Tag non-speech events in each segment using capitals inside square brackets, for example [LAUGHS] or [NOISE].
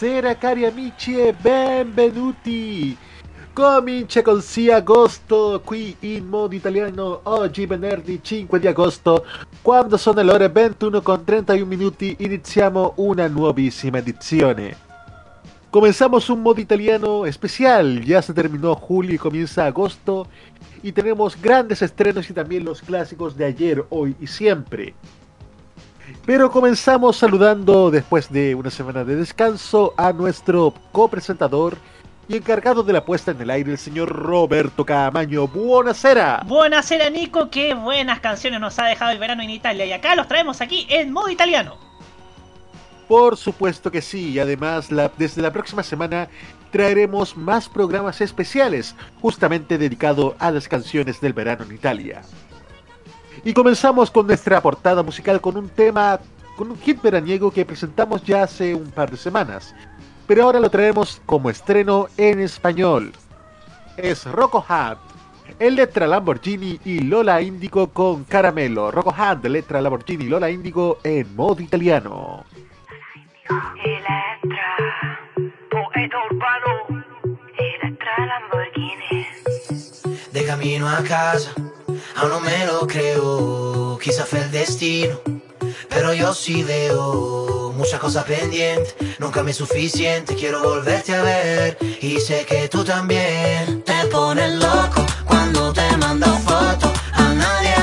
Buonasera cari amici e benvenuti! Comincia così agosto qui in modo italiano oggi venerdì 5 di agosto quando sono le ore 21 con 31 minuti iniziamo una nuovissima edizione. Comenzamos un modo italiano especial, ya se terminó julio y comienza agosto y tenemos grandes estrenos y también los clásicos de ayer, hoy y siempre. Pero comenzamos saludando después de una semana de descanso a nuestro copresentador y encargado de la puesta en el aire, el señor Roberto Camaño. Buonasera. Buonasera Nico, qué buenas canciones nos ha dejado el verano en Italia y acá los traemos aquí en modo italiano. Por supuesto que sí, y además la, desde la próxima semana traeremos más programas especiales justamente dedicado a las canciones del verano en Italia. Y comenzamos con nuestra portada musical con un tema, con un hit veraniego que presentamos ya hace un par de semanas. Pero ahora lo traemos como estreno en español. Es Rocco Hunt, el letra Lamborghini y Lola Índigo con Caramelo. Rocco Hunt, de letra Lamborghini y Lola Índigo en modo italiano. Elettra, poeta urbano, Elettra Lamborghini. De camino a casa, aún no me lo creo, quizá fue el destino, pero yo sí veo muchas cosas pendientes, nunca me es suficiente, quiero volverte a ver y sé que tú también. Te pones loco cuando te mando fotos, a nadie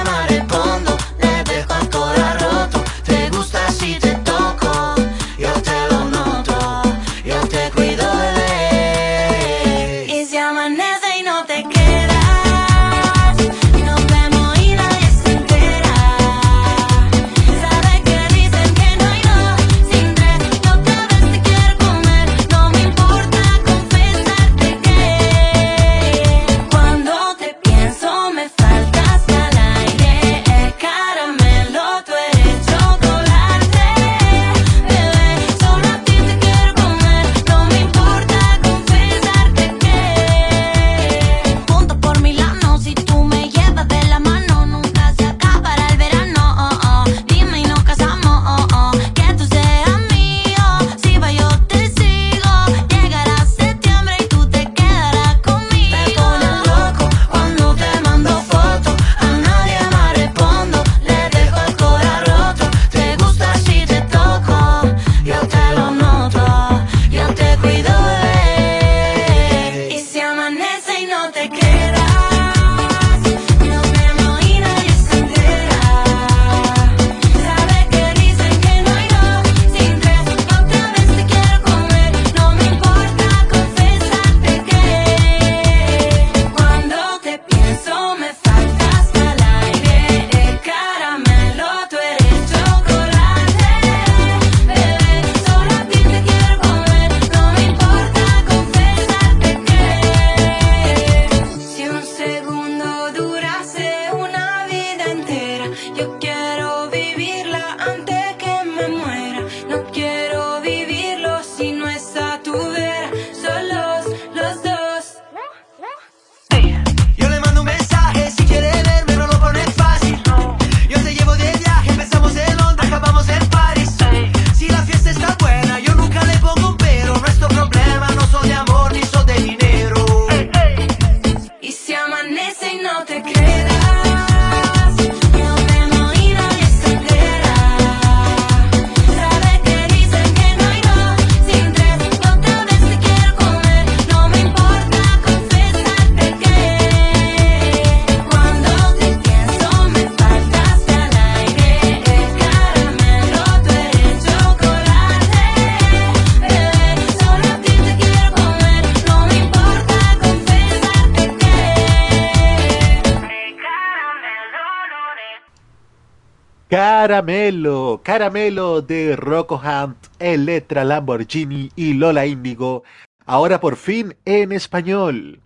Caramelo, Caramelo de Rocco Hunt, Electra Lamborghini y Lola Índigo, ahora por fin en español.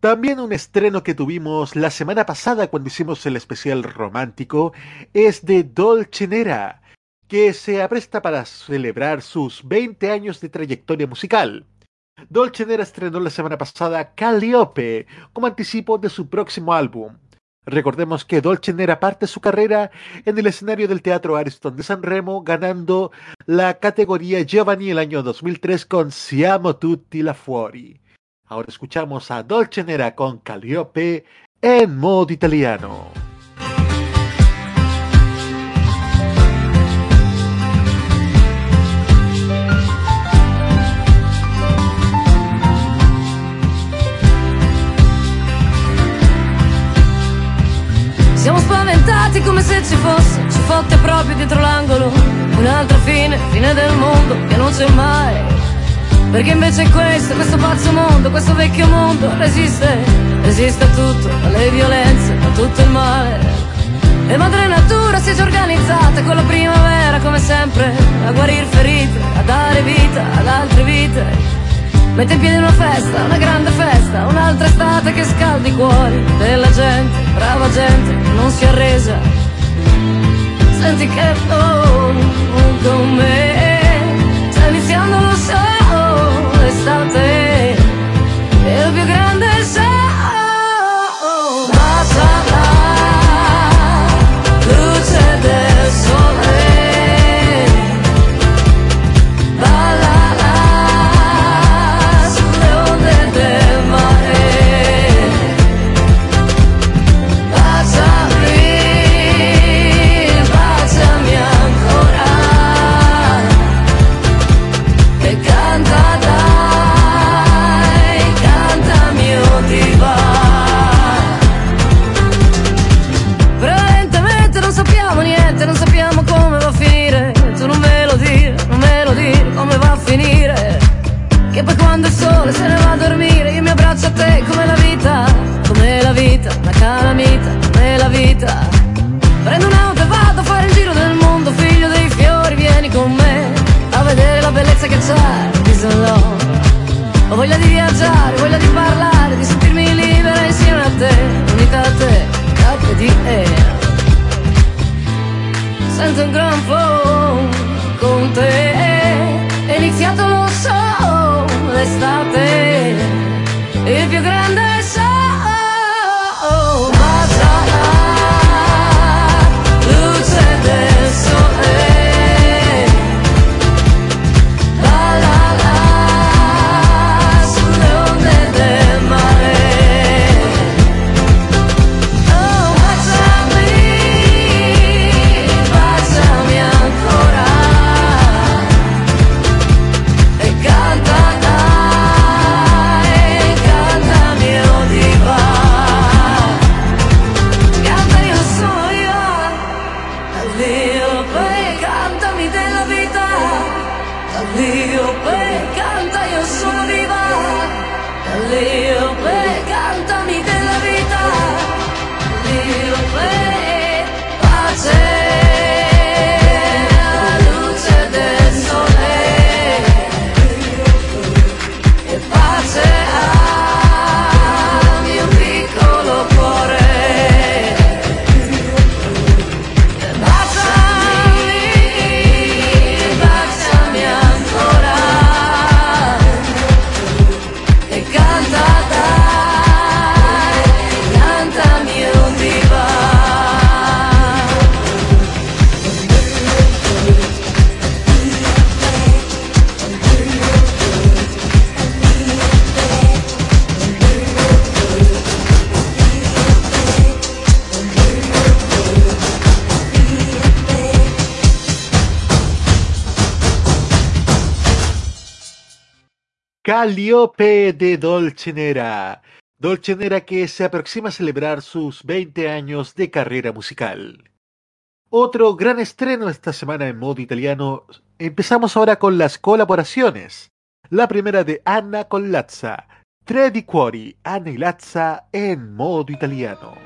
También un estreno que tuvimos la semana pasada cuando hicimos el especial romántico es de Dolce Nera, que se apresta para celebrar sus 20 años de trayectoria musical. Dolce Nera estrenó la semana pasada Calliope como anticipo de su próximo álbum. Recordemos que Dolce Nera parte su carrera en el escenario del Teatro Ariston de San Remo, ganando la categoría Giovanni el año 2003 con Siamo tutti la fuori. Ahora escuchamos a Dolce Nera con Calliope en modo italiano. Siamo spaventati come se ci fosse, ci fotte proprio dietro l'angolo, un'altra fine, fine del mondo che non c'è mai. Perché invece questo, questo pazzo mondo, questo vecchio mondo resiste, resiste a tutto, alle violenze, a tutto il male. E madre natura si è già organizzata con la primavera come sempre, a guarir ferite, a dare vita ad altre vite. Mette in piedi una festa, una grande festa, un'altra estate che scaldi i cuori della gente, brava gente non si arresa. Senti che oh, con me sta iniziando lo show, l'estate, bellezza che c'è di San Lolo ho voglia di viaggiare, voglia di parlare, di sentirmi libera insieme a te, unita a te, air. Sento un gran phone con te, è iniziato lo show, l'estate, il più grande show. Calliope de Dolce Nera. Dolce Nera que se aproxima a celebrar sus 20 años de carrera musical. Otro gran estreno esta semana en modo italiano. Empezamos ahora con las colaboraciones. La primera de Anna con Lazza. Tre di cuori, Anna y Lazza en modo italiano.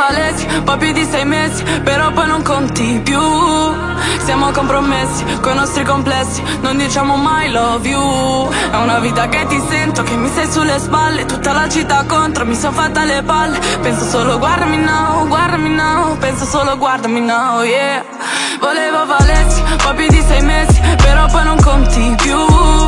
Valesi, poi più di sei mesi, però poi non conti più. Siamo compromessi coi nostri complessi, non diciamo mai love you. È una vita che ti sento, che mi sei sulle spalle, tutta la città contro, mi son fatta le palle. Penso solo guardami now, guardami now, penso solo guardami now, yeah. Volevo Valesi, poi più di sei mesi, però poi non conti più.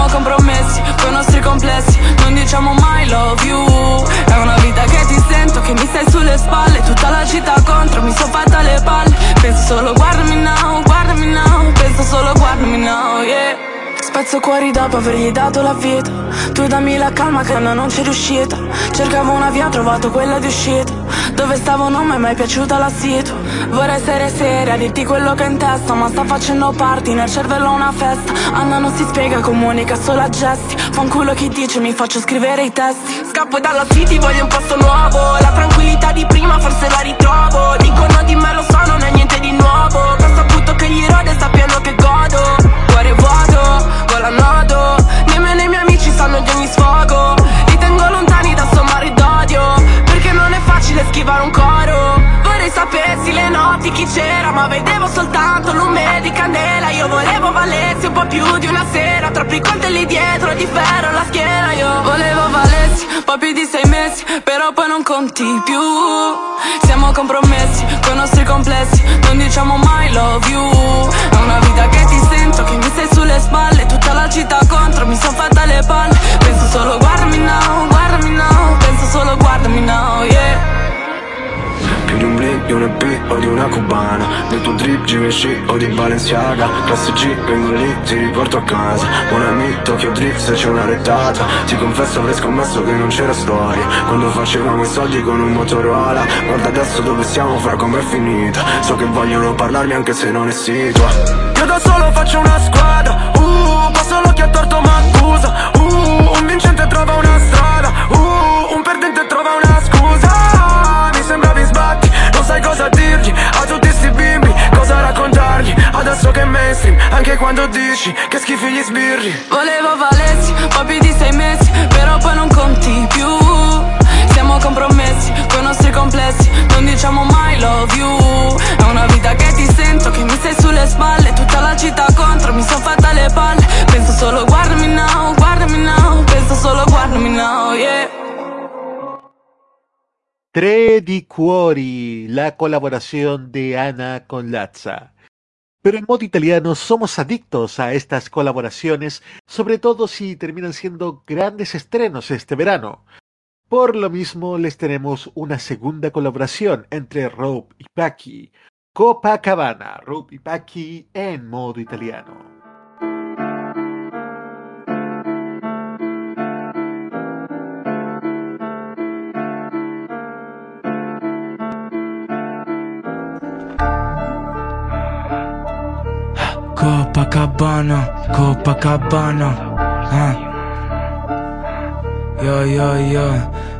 Siamo compromessi coi nostri complessi, non diciamo mai love you. È una vita che ti sento, che mi stai sulle spalle, tutta la città contro, mi son fatta le palle. Penso solo guardami now, guardami now, penso solo guardami now, yeah. Spezzo cuori dopo avergli dato la vita. Tu dammi la calma che no, non c'è riuscita. Cercavo una via, ho trovato quella di uscita. Dove stavo non mi è mai piaciuta la situ. Vorrei essere seria, dirti quello che ho in testa Ma sta facendo party, nel cervello una festa. Anna non si spiega, comunica solo a gesti. Fa un culo chi dice, mi faccio scrivere i testi. Scappo dalla city, voglio un posto nuovo. La tranquillità di prima forse la ritrovo. Dicono di me lo so, non è niente di nuovo. Questo appunto che gli rode, sappiano che godo Gola nodo Nemmeno i miei amici sanno di ogni sfogo. Li tengo lontani da sommare d'odio Perché non è facile schivare un coro Sapessi le notti chi c'era Ma vedevo soltanto lume di candela. Io volevo valersi un po' più di una sera Troppi coltelli dietro di ferro alla schiena. Io volevo valersi poi più di sei mesi Però poi non conti più. Siamo compromessi coi nostri complessi Non diciamo mai love you. È una vita che ti sento Che mi stai sulle spalle Tutta la città contro Mi son fatta le palle. Penso solo guardami now, guardami now Penso solo guardami now, yeah Più di un blip, di un EP o di una cubana. Del tuo drip, Givenchy o di Balenciaga. Classe G, vengo lì, ti riporto a casa. Buon amico, Tokyo Drift se c'è una rettata. Ti confesso avrei scommesso che non c'era storia. Quando facevamo i soldi con un Motorola. Guarda adesso dove siamo, fra com'è finita. So che vogliono parlarmi anche se non è situa. Io da solo faccio una squadra. Uh, passo l'occhio a torto ma accusa. Uh, un vincente trova una sai cosa dirgli? A tutti sti bimbi, cosa raccontargli? Adesso che è mainstream, anche quando dici Che schifi gli sbirri. Volevo valersi, poi più di sei mesi Però poi non conti più. Siamo compromessi coi nostri complessi Non diciamo mai love you. È una vita che ti sento, che mi stai sulle spalle Tutta la città contro, mi son fatta le palle. Penso solo guardami now, guardami now Penso solo guardami now, yeah Tre di Cuori, la colaboración de Ana con Lazza. Pero en modo italiano somos adictos a estas colaboraciones, sobre todo si terminan siendo grandes estrenos este verano. Por lo mismo les tenemos una segunda colaboración entre Rope y Paki, Copacabana, Rope y Paki en modo italiano. Copacabana, Copacabana. Ah. Yo, yo, yo,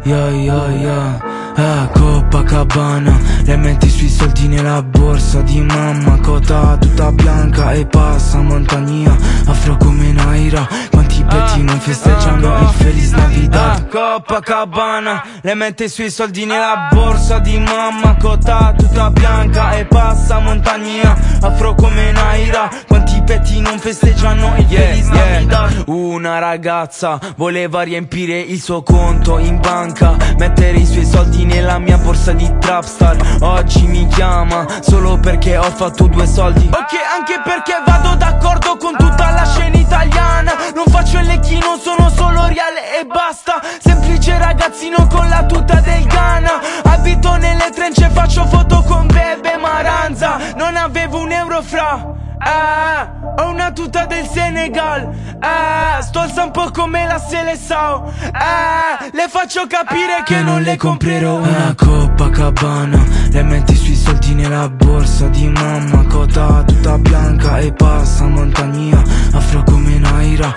yo, yo, yo. Ah, Copacabana, le metti sui soldi nella borsa di mamma. Cota tutta bianca e passa montagna Afro come Naira, quanti petti non festeggiano il Feliz Navidad? Copacabana, le mette sui soldi nella borsa di mamma. Cota tutta bianca e passa montagna Afro come Naira, quanti petti non festeggiano il Feliz Navidad? Una ragazza voleva riempire il suo conto in banca Mettere i suoi soldi nella mia borsa di Trapstar. Oggi mi chiama solo perché ho fatto due soldi. Ok, anche perché vado d'accordo con tutta la scena italiana. Non faccio il lecchino, sono solo reale e basta. Semplice ragazzino con la tuta del Ghana. Abito nelle trence, faccio foto con Bebe Maranza. Non avevo un euro fra Ah, ho una tuta del Senegal. Ah, stolza un po' come la Seleção Ah, le faccio capire che non le comprerò una Copacabana. Le metti sui soldi nella borsa di mamma. Cota tutta bianca e passa montagna Afro come Naira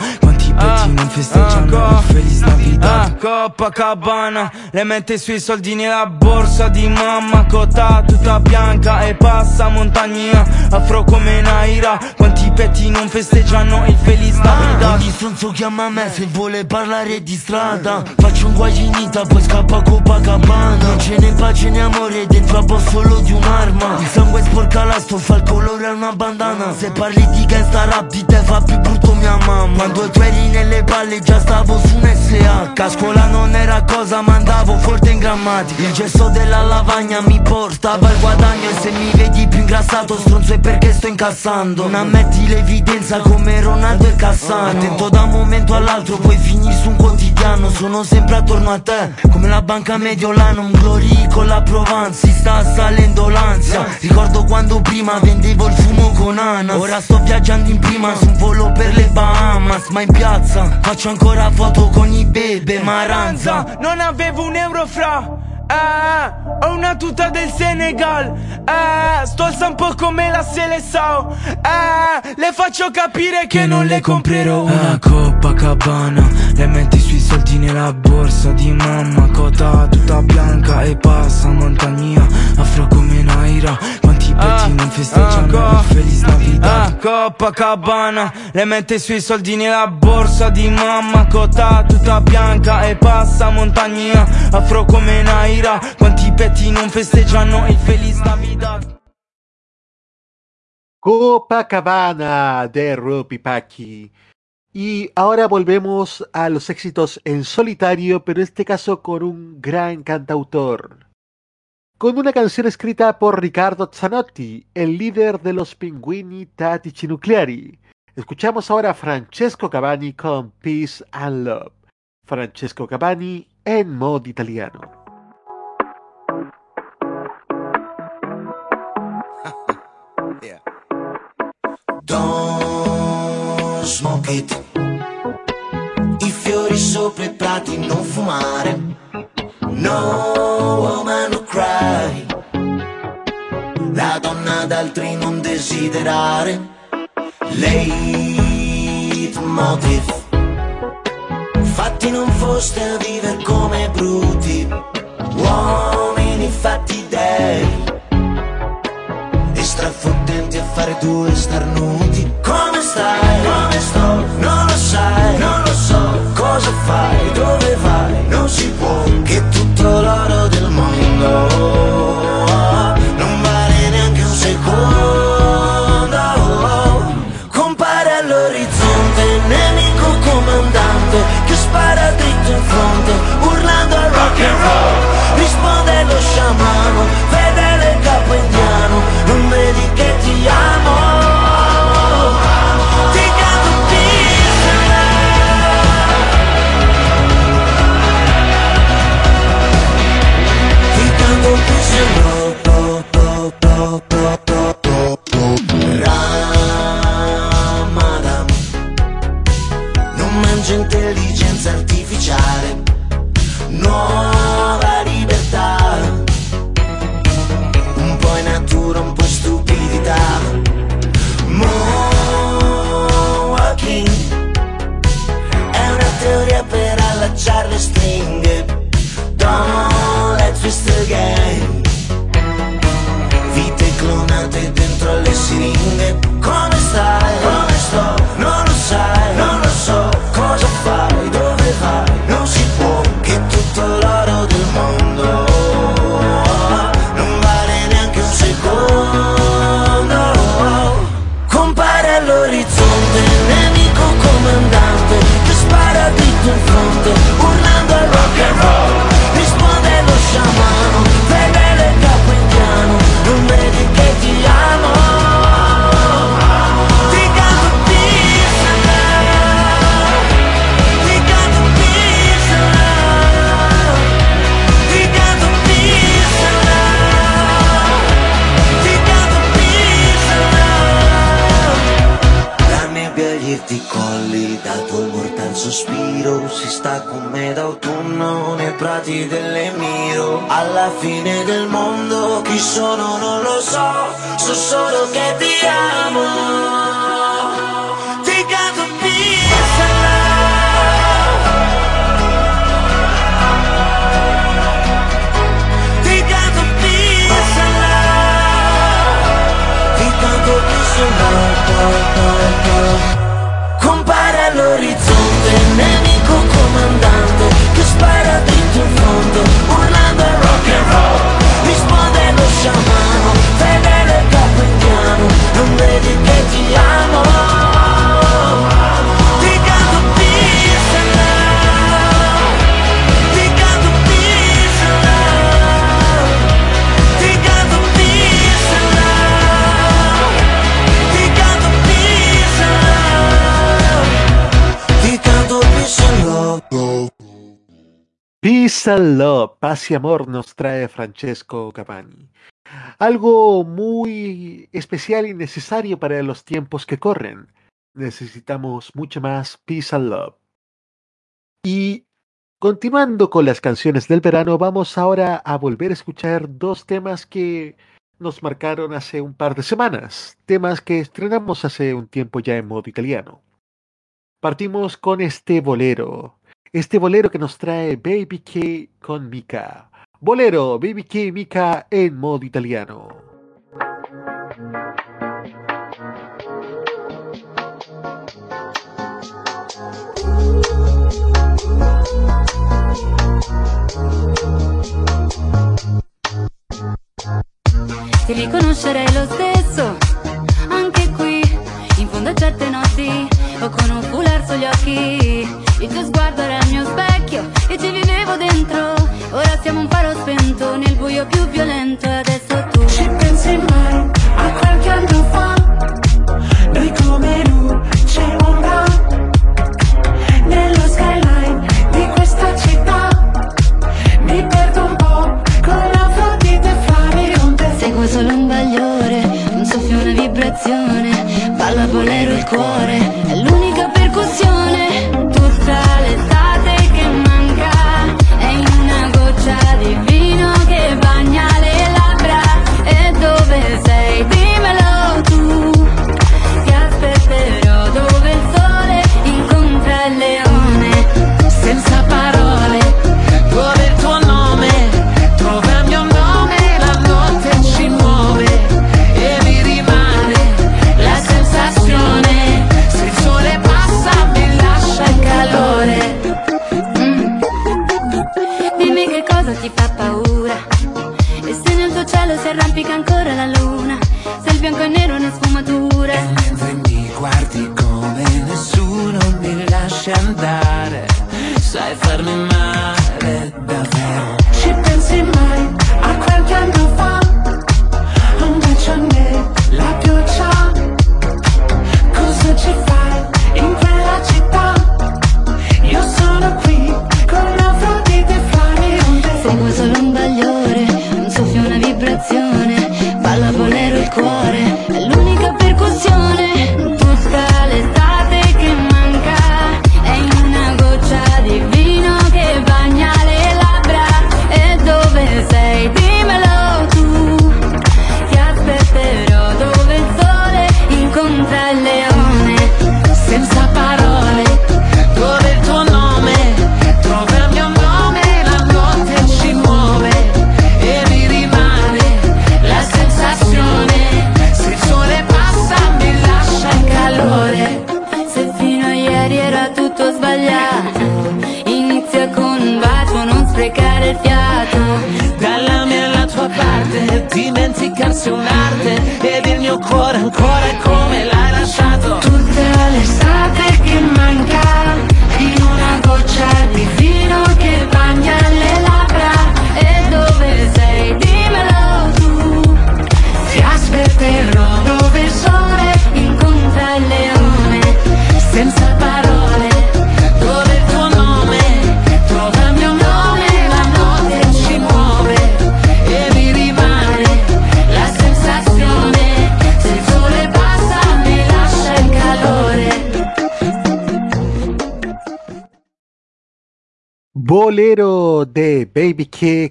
Petti non festeggiano il Feliz Navidad. Copacabana Le mette sui soldi nella borsa di mamma Cotta tutta bianca e passa montagna. Afro come Naira Quanti petti non festeggiano il Feliz Navidad. Ogni stronzo chiama me se vuole parlare di strada. Faccio un guaginita poi scappa Copacabana. Non ce n'è pace né amore dentro a solo di un'arma. Il sangue sporca la stoffa, il colore è una bandana. Se parli di gangsta rap di te fa più brutto mia mamma. Quando tu eri nelle palle già stavo su un SH A scuola non era cosa ma andavo forte in grammatica. Il gesto della lavagna mi portava al guadagno E se mi vedi più ingrassato stronzo è perché sto incassando. Non ammetti l'evidenza come Ronaldo e Cassano. Attento da un momento all'altro puoi finire su un quotidiano. Sono sempre attorno a te come la banca mediolana. Un glory con la Provence si sta salendo l'ansia. Ricordo quando prima vendevo il fumo con Ana Ora sto viaggiando in prima su un volo per le Bahamas Ma in piazza faccio ancora foto con i bebe Maranza Non avevo un euro fra eh, ho una tuta del Senegal eh, Sto al sampo come la Seleção eh, Le faccio capire che, non le comprerò una Copacabana Le metti sui soldi nella borsa di mamma Cota tutta bianca e passa montagna Afro come Naira Petti non festeggiano Feliz Navidad Copacabana Le mette sui soldi nella borsa di mamma Cota tutta bianca e passa montagna Afro come Naira Quanti petti non festeggiano il Feliz Navidad Copacabana de Rupi Paki. Y ahora volvemos a los éxitos en solitario, pero en este caso con un gran cantautor. Con una canción escrita por Riccardo Zanotti, el líder de los Pinguini Tattici Nucleari. Escuchamos ahora a Francesco Cavani con Peace and Love. Francesco Cavani en modo italiano. [LAUGHS] Don't smoke it. I fiori sopra i prati non fumare. No woman Donna d'altri non desiderare. Leitmotiv. Fatti non foste a vivere come bruti. Uomini fatti dei e strafottenti a fare due starnuti. Come stai? Come sto? Non lo sai, non lo so. Cosa fai? Dove vai? Non si può. Che tutto l'oro del mondo prati dell'Emiro. Alla fine del mondo, chi sono non lo so, so solo Peace and Love, paz y amor nos trae Francesco Capani. Algo muy especial y necesario para los tiempos que corren. Necesitamos mucho más Peace and Love. Y continuando con las canciones del verano, vamos ahora a volver a escuchar dos temas que nos marcaron hace un par de semanas. Temas que estrenamos hace un tiempo ya en modo italiano. Partimos con este bolero. Este bolero que nos trae Baby K con Mika. Bolero, Baby K Mika en modo italiano. Ti riconoscerei lo stesso, anche qui, in fondo a certe notti, o con un foulard sugli occhi. Il tuo sguardo era il mio specchio e ci vivevo dentro. Ora siamo un faro spento nel buio più violento e adesso tu Ci pensi mai a qualche anno fa? Noi come luce ombra Nello skyline di questa città Mi perdo un po' con l'Afrodite fra le onde Seguo solo un bagliore, un soffio, una vibrazione. Balla bolero il cuore,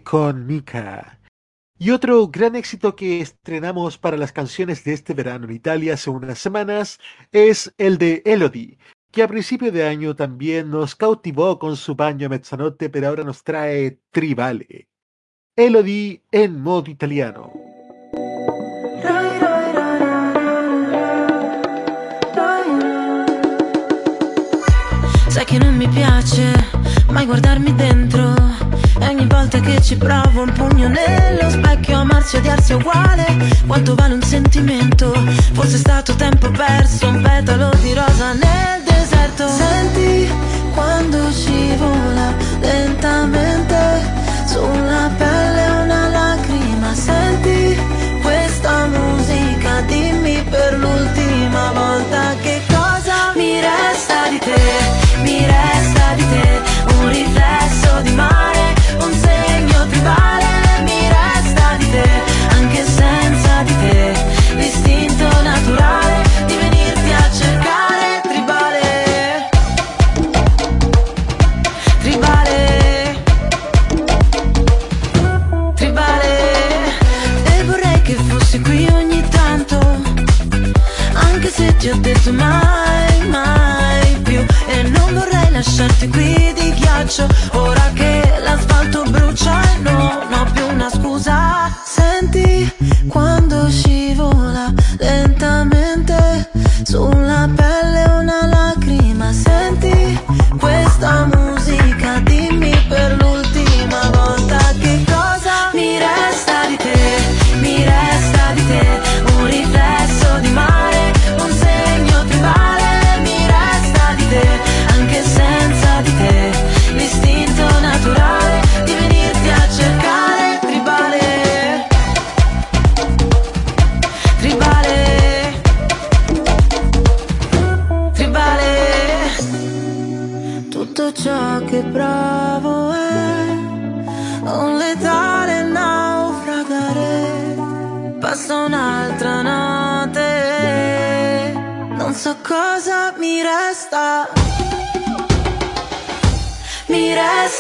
con Mika. Y otro gran éxito que estrenamos para las canciones de este verano en Italia hace unas semanas es el de Elodie, que a principio de año también nos cautivó con su baño a mezzanotte, pero ahora nos trae Tribale. Elodie en modo italiano. Piace che ci provo un pugno nello specchio Amarsi e odiarsi è uguale. Quanto vale un sentimento? Forse è stato tempo perso Un petalo di rosa nel deserto. Senti quando scivola lentamente Sulla pelle una lacrima. Senti questa musica Dimmi per l'ultima volta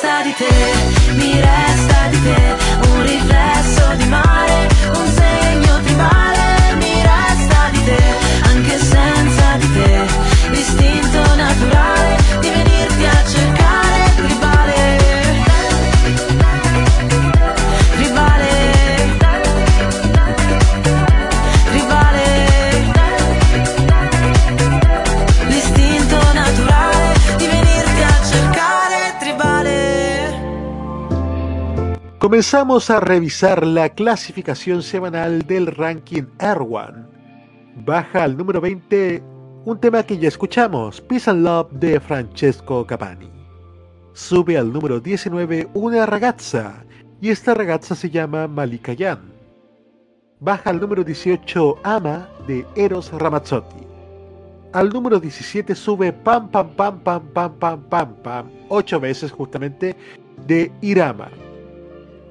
resta di te Mi resta di te Un riflesso di mare Comenzamos a revisar la clasificación semanal del ranking Erwan. Baja al número 20 un tema que ya escuchamos, Peace and Love de Francesco Capani. Sube al número 19 una ragazza, y esta ragazza se llama Malika Yan. Baja al número 18 Ama de Eros Ramazzotti. Al número 17 sube Pam Pam Pam Pam Pam Pam Pam Pam, 8 veces justamente, de Irama.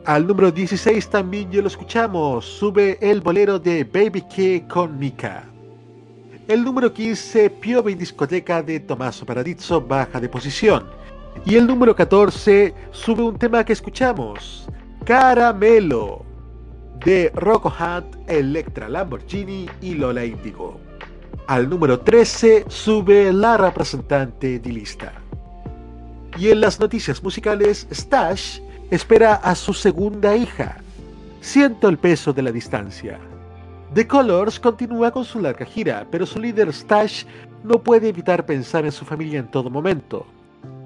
Al número 16 también ya lo escuchamos, sube el bolero de Baby K con Mika. El número 15, Piove in discoteca de Tommaso Paradiso, baja de posición. Y el número 14, sube un tema que escuchamos, Caramelo, de Rocco Hunt, Electra Lamborghini y Lola Indigo. Al número 13 sube la representante de lista. Y en las noticias musicales, Stash espera a su segunda hija. Siento el peso de la distancia. The Colors continúa con su larga gira, pero su líder Stash no puede evitar pensar en su familia en todo momento.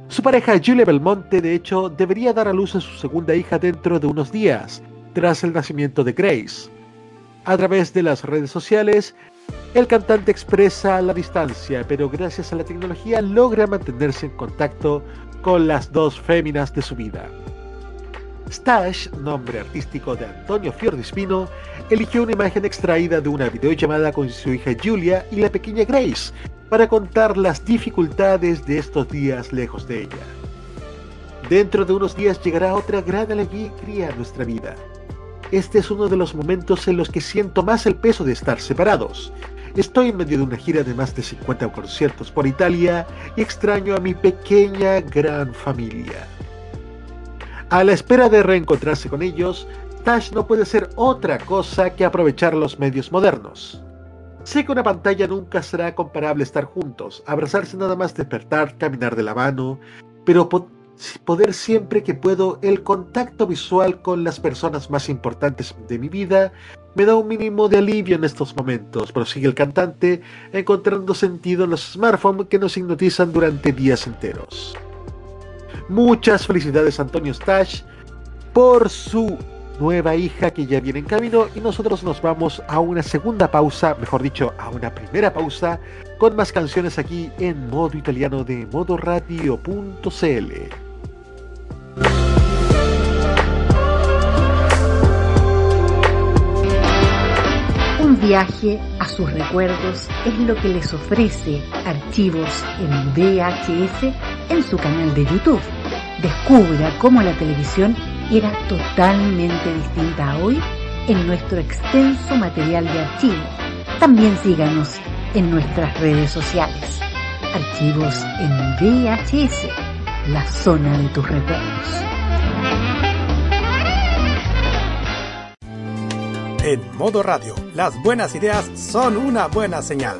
Su pareja Julia Belmonte, de hecho, debería dar a luz a su segunda hija dentro de unos días, tras el nacimiento de Grace. A través de las redes sociales, el cantante expresa la distancia, pero gracias a la tecnología logra mantenerse en contacto con las dos féminas de su vida. Stash, nombre artístico de Antonio Fiordispino, eligió una imagen extraída de una videollamada con su hija Julia y la pequeña Grace para contar las dificultades de estos días lejos de ella. Dentro de unos días llegará otra gran alegría a nuestra vida. Este es uno de los momentos en los que siento más el peso de estar separados. Estoy en medio de una gira de más de 50 conciertos por Italia y extraño a mi pequeña gran familia. A la espera de reencontrarse con ellos, Tash no puede ser otra cosa que aprovechar los medios modernos. Sé que una pantalla nunca será comparable estar juntos, abrazarse nada más despertar, caminar de la mano, pero po- poder siempre que puedo el contacto visual con las personas más importantes de mi vida me da un mínimo de alivio en estos momentos, prosigue el cantante, encontrando sentido en los smartphones que nos hipnotizan durante días enteros. Muchas felicidades Antonio Stash por su nueva hija que ya viene en camino y nosotros nos vamos a una segunda pausa, mejor dicho, a una primera pausa con más canciones aquí en modo italiano de modoradio.cl. Un viaje a sus recuerdos es lo que les ofrece Archivos en VHS en su canal de YouTube. Descubra cómo la televisión era totalmente distinta a hoy en nuestro extenso material de archivo. También síganos en nuestras redes sociales. Archivos en VHS, la zona de tus recuerdos. En modo radio, las buenas ideas son una buena señal.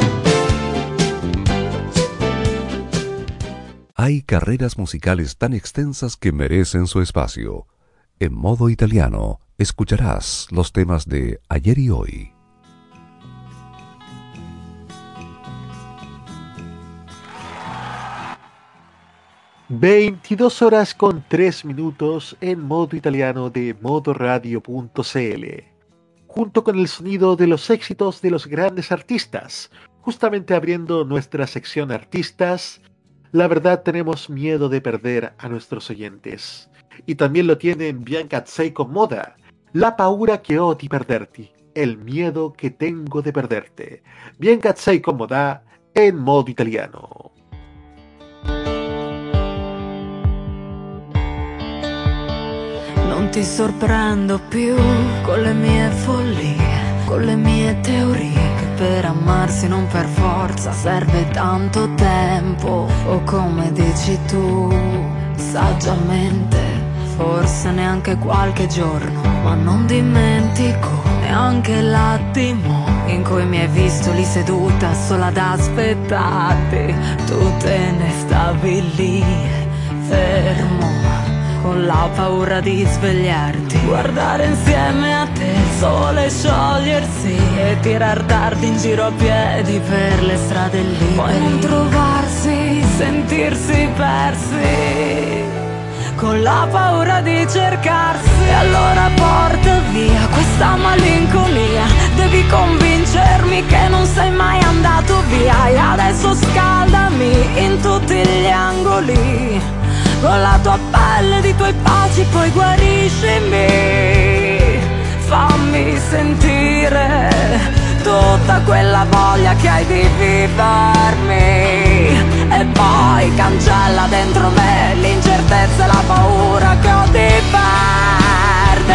Hay carreras musicales tan extensas que merecen su espacio. En modo italiano, escucharás los temas de ayer y hoy. ...22 horas con 3 minutos en modo italiano de modoradio.cl... ...junto con el sonido de los éxitos de los grandes artistas... ...justamente abriendo nuestra sección artistas... La verdad tenemos miedo de perder a nuestros oyentes. Y también lo tienen Bianca Seiko Moda. La paura che ho di perderti. El miedo que tengo de perderte. Bianca Seiko Moda en modo italiano. Non ti sorprendo più con le mie follie, con le mie teorie, per amarsi non per forza serve tanto tempo, o come dici tu, saggiamente, forse neanche qualche giorno, ma non dimentico neanche l'attimo in cui mi hai visto lì seduta sola ad aspettarti, tu te ne stavi lì, fermo con la paura di svegliarti. Guardare insieme a te sole sciogliersi E tirar tardi in giro a piedi per le strade lì. Poi ritrovarsi, sentirsi persi Con la paura di cercarsi. Allora porta via questa malinconia. Devi convincermi che non sei mai andato via. E adesso scaldami in tutti gli angoli. Con la tua pelle di tuoi baci poi guariscimi fammi sentire tutta quella voglia che hai di vivermi. E poi cancella dentro me l'incertezza e la paura che ho di perderti.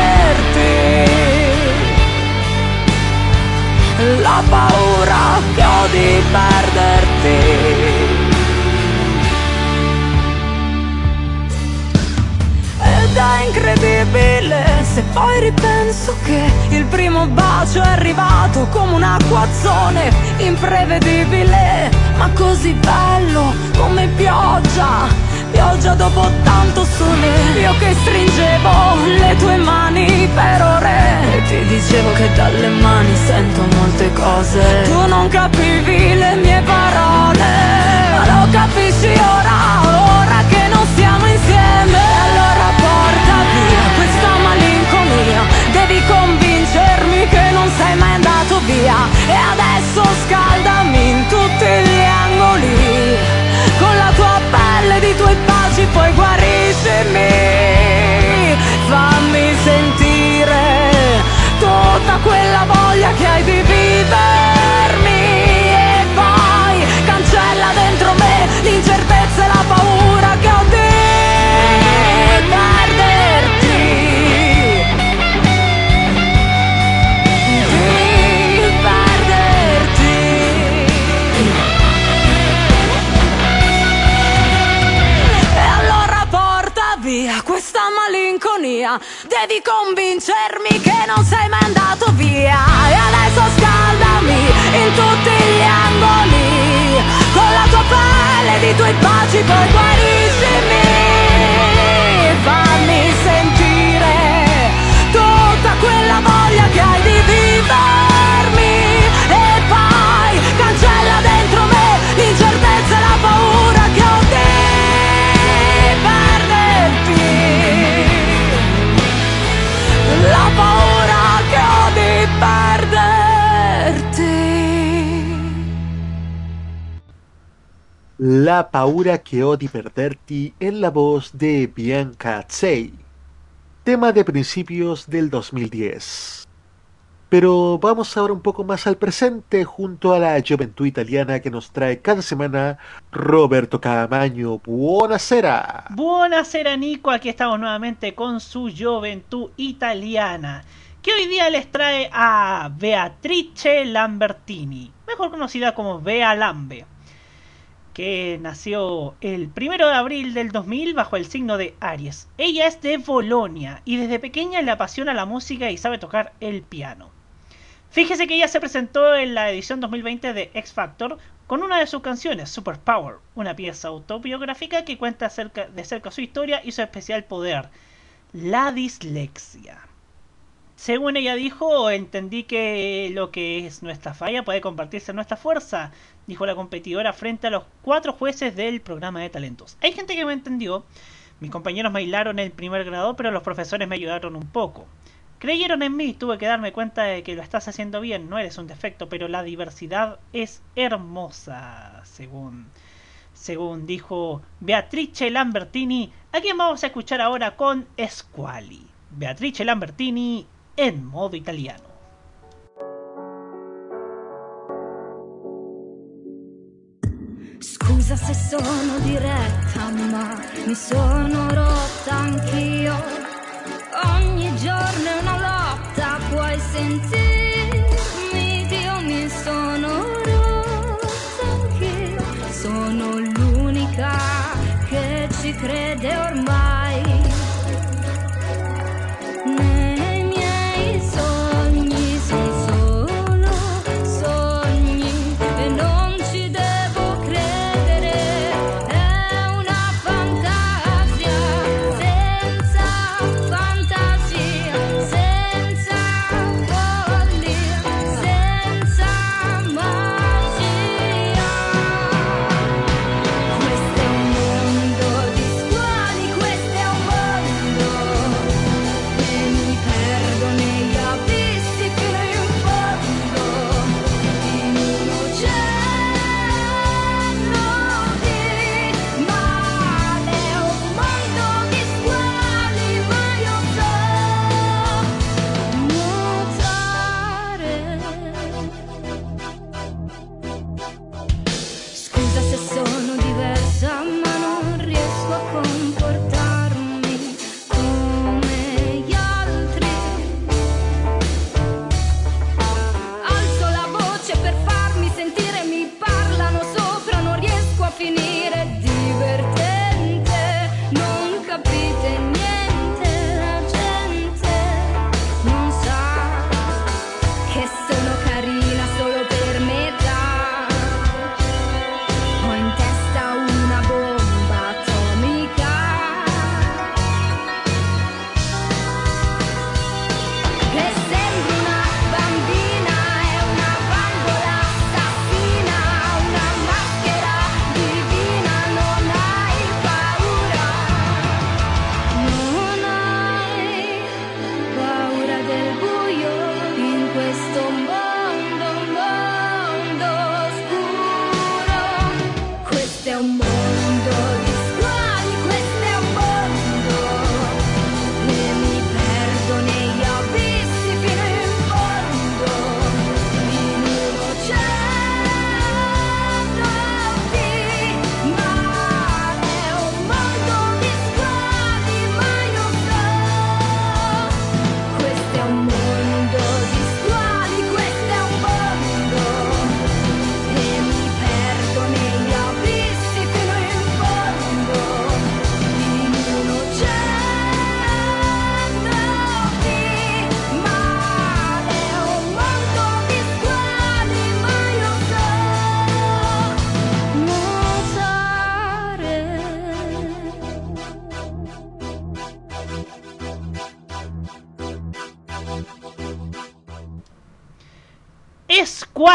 La paura che ho di perderti incredibile. Se poi ripenso che il primo bacio è arrivato come un acquazzone imprevedibile ma così bello come pioggia pioggia dopo tanto sole. Io che stringevo le tue mani per ore. E ti dicevo che dalle mani sento molte cose. Tu non capivi le mie parole ma lo capisci ora ora che non siamo insieme devi convincermi che non sei mai andato via. E adesso scaldami in tutti gli angoli. Con la tua pelle di tuoi baci poi guariscimi fammi sentire tutta quella voglia che hai di vivermi Devi convincermi che non sei mai andato via. E adesso scaldami in tutti gli angoli. Con la tua pelle di tuoi baci poi guariscimi. Fammi sentire tutta quella voglia che hai di vivermi. La paura que ho di perderti en la voz de Bianca Tsei, tema de principios del 2010. Pero vamos ahora un poco más al presente junto a la juventud italiana que nos trae cada semana Roberto Camaño. Buonasera. Buonasera Nico, aquí estamos nuevamente con su juventud italiana, que hoy día les trae a Beatrice Lambertini, mejor conocida como Bea Lambe, que nació el 1 de abril del 2000 bajo el signo de Aries. Ella es de Bolonia y desde pequeña le apasiona la música y sabe tocar el piano. Fíjese que ella se presentó en la edición 2020 de X Factor con una de sus canciones, Super Power, una pieza autobiográfica que cuenta acerca, de cerca su historia y su especial poder, la dislexia. Según ella dijo, entendí que lo que es nuestra falla puede convertirse en nuestra fuerza, dijo la competidora frente a los cuatro jueces del programa de talentos. Hay gente que me entendió, mis compañeros me aislaron en el primer grado, pero los profesores me ayudaron un poco. Creyeron en mí, tuve que darme cuenta de que lo estás haciendo bien, no eres un defecto, pero la diversidad es hermosa, según según dijo Beatrice Lambertini, a quien vamos a escuchar ahora con Squali. Beatrice Lambertini en modo italiano. Scusa se sono diretta, ma mi sono rotta anch'io. Ogni giorno è una lotta, puoi sentirmi,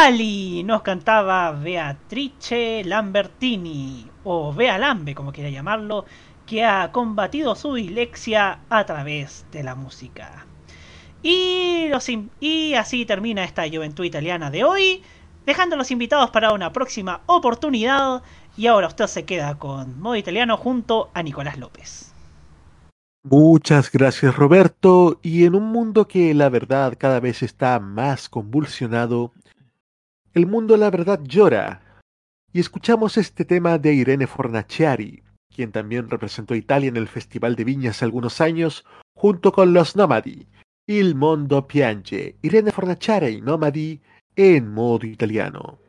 Nos cantaba Beatrice Lambertini, o Bea Lambe, como quiera llamarlo, que ha combatido su dislexia a través de la música. Y, y así termina esta juventud italiana de hoy, dejando los invitados para una próxima oportunidad. Y ahora usted se queda con modo italiano junto a Nicolás López. Muchas gracias Roberto. Y en un mundo que la verdad cada vez está más convulsionado, el mundo la verdad llora. Y escuchamos este tema de Irene Fornaciari, quien también representó Italia en el Festival de Viña hace algunos años, junto con los Nomadi. Il mondo piange. Irene Fornaciari, Nomadi, en modo italiano.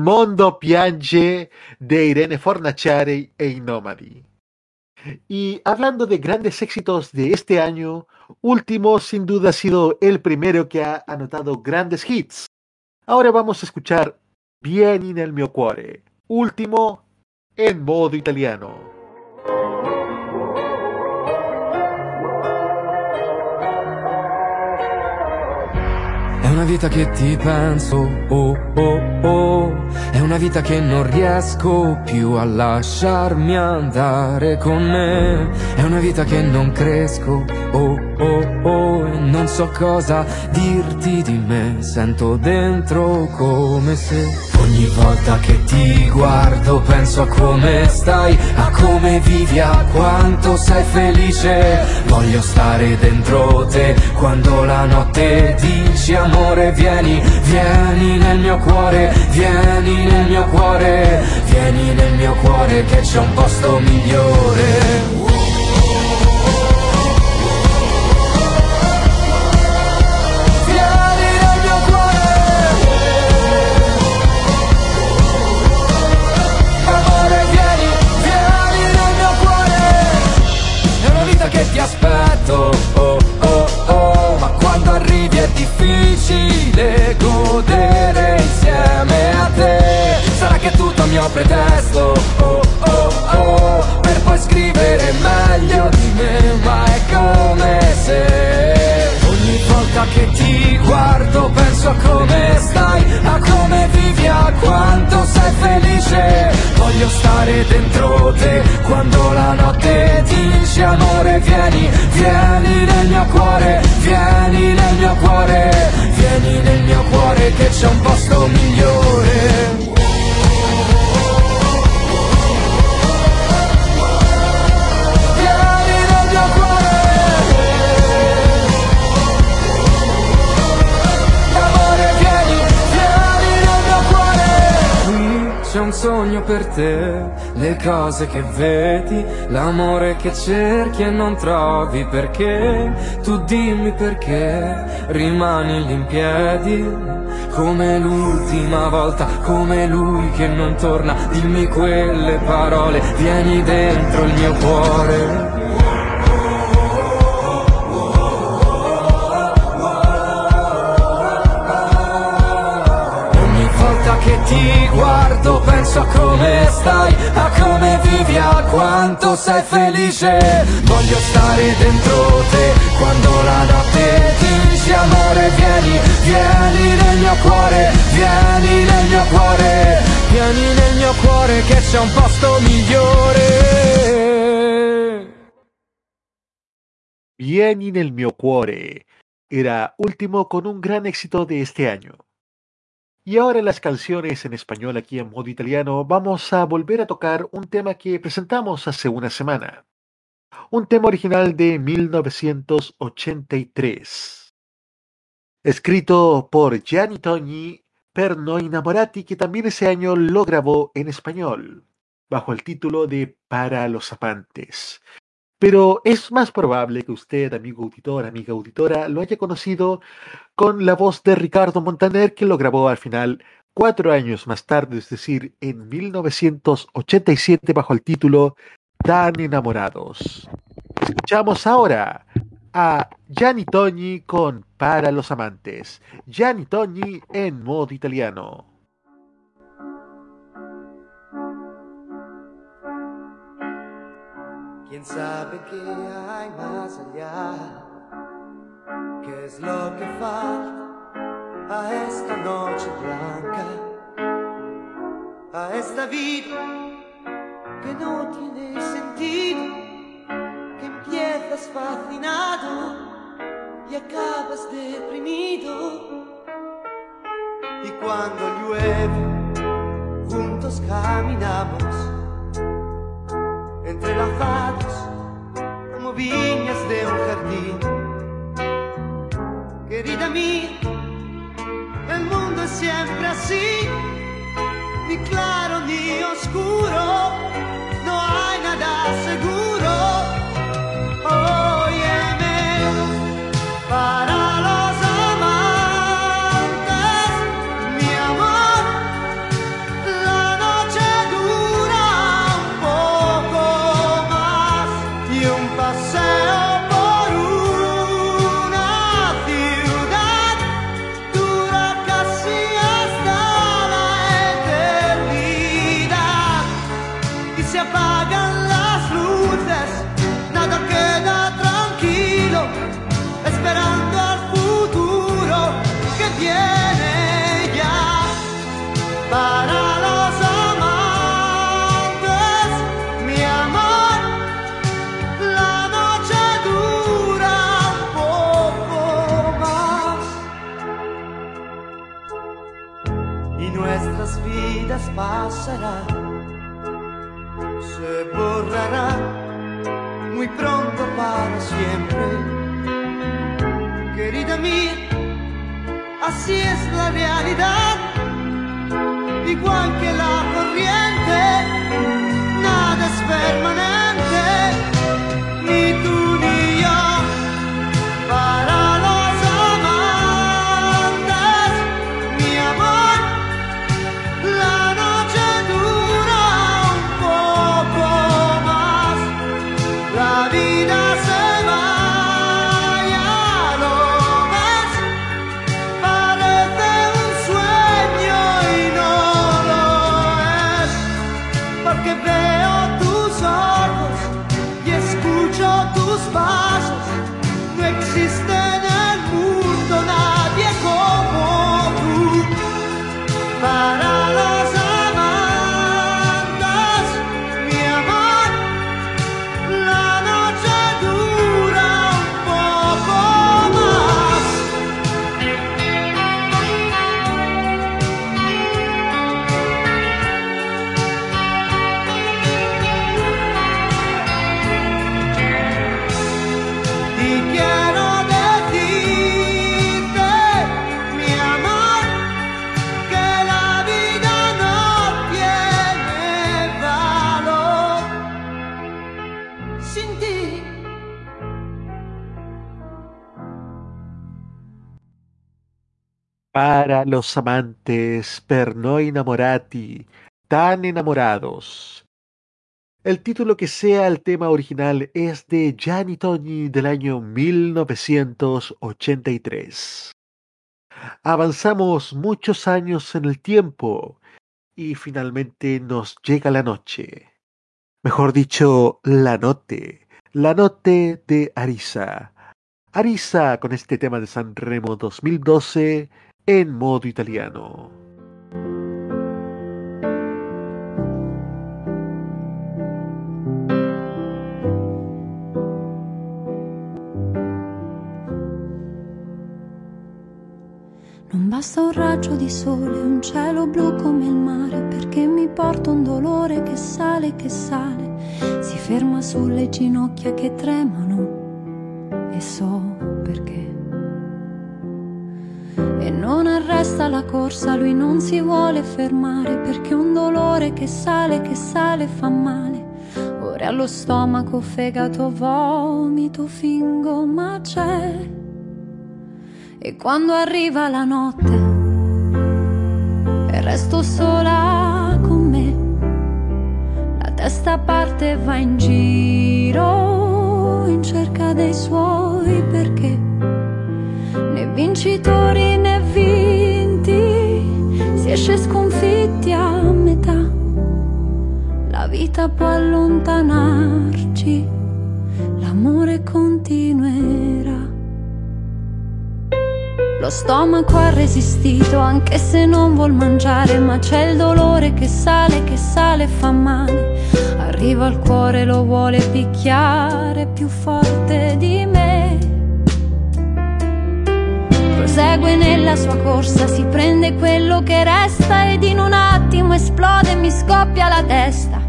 Mondo piange de Irene Fornaciari e i Nomadi. Y hablando de grandes éxitos de este año, último sin duda ha sido el primero que ha anotado grandes hits. Ahora vamos a escuchar Bien nel mio cuore, último en modo italiano. Una vita che ti penso, oh oh oh, è una vita che non riesco più a lasciarmi andare con me, è una vita che non cresco, oh oh oh, e non so cosa dirti di me, sento dentro come se ogni volta che ti guardo penso a come stai, a come vivi, a quanto sei felice, voglio stare dentro te quando la notte dici amore vieni, vieni nel mio cuore, vieni nel mio cuore, vieni nel mio cuore che c'è un posto migliore. Aspetto, oh oh oh. Ma quando arrivi è difficile godere insieme a te. Sarà che tutto mio pretesto, oh oh oh. Per poi scrivere meglio di me Ma è come se Ogni volta che ti guardo penso a come stai, a come vivi, a quanto sei felice. Voglio stare dentro te quando la notte dici amore vieni, vieni nel mio cuore, vieni nel mio cuore, vieni nel mio cuore che c'è un posto migliore. Un sogno per te, le cose che vedi, l'amore che cerchi e non trovi perché. Tu dimmi perché rimani lì in piedi. Come l'ultima volta, come lui che non torna, dimmi quelle parole, vieni dentro il mio cuore. Ogni volta che ti guardo penso a come stai, a come vivi, a quanto sei felice. Voglio stare dentro te quando la notte dici amore vieni, vieni nel mio cuore, vieni nel mio cuore, vieni nel mio cuore che c'è un posto migliore. Vieni nel mio cuore era último con un gran éxito de este año. Y ahora las canciones en español aquí en modo italiano vamos a volver a tocar un tema que presentamos hace una semana. Un tema original de 1983. Escrito por Gianni Togni per Noi Innamorati que también ese año lo grabó en español, bajo el título de Para los amantes. Pero es más probable que usted, amigo auditor, amiga auditora, lo haya conocido con la voz de Ricardo Montaner, que lo grabó al final cuatro años más tarde, es decir, en 1987, bajo el título Tan enamorados. Escuchamos ahora a Gianni Togni con Para los amantes. Gianni Togni en modo italiano. ¿Quién sabe qué hay más allá? ¿Qué es lo que falta a esta noche blanca? A esta vida que no tiene sentido, que empiezas fascinado y acabas deprimido. Y cuando llueve, juntos caminamos entrelazados como viñas de un jardín. Querida mía, el mundo es siempre así, ni claro ni oscuro, no hay nada seguro. Estará muy pronto para siempre. Querida mía, así es la realidad, igual que la corriente, nada es permanente, Los amantes per noi innamorati, tan enamorados. El título que sea el tema original es de Gianni Togni del año 1983. Avanzamos muchos años en el tiempo y finalmente nos llega la noche. Mejor dicho, la note. La note de Arisa. Arisa con este tema de Sanremo 2012 en modo italiano. Non basta un raggio di sole, un cielo blu come il mare, perché mi porta un dolore che sale, che sale, si ferma sulle ginocchia che tremano e so E non arresta la corsa, lui non si vuole fermare, perché un dolore che sale, che sale fa male. Ora allo stomaco, fegato, vomito, fingo, ma c'è. E quando arriva la notte e resto sola con me, la testa parte e va in giro in cerca dei suoi perché vincitori né vinti si esce sconfitti a metà. La vita può allontanarci, l'amore continuerà. Lo stomaco ha resistito anche se non vuol mangiare, ma c'è il dolore che sale, che sale e fa male. Arriva al cuore, lo vuole picchiare più forte di me. Prosegue nella sua corsa, si prende quello che resta ed in un attimo esplode e mi scoppia la testa.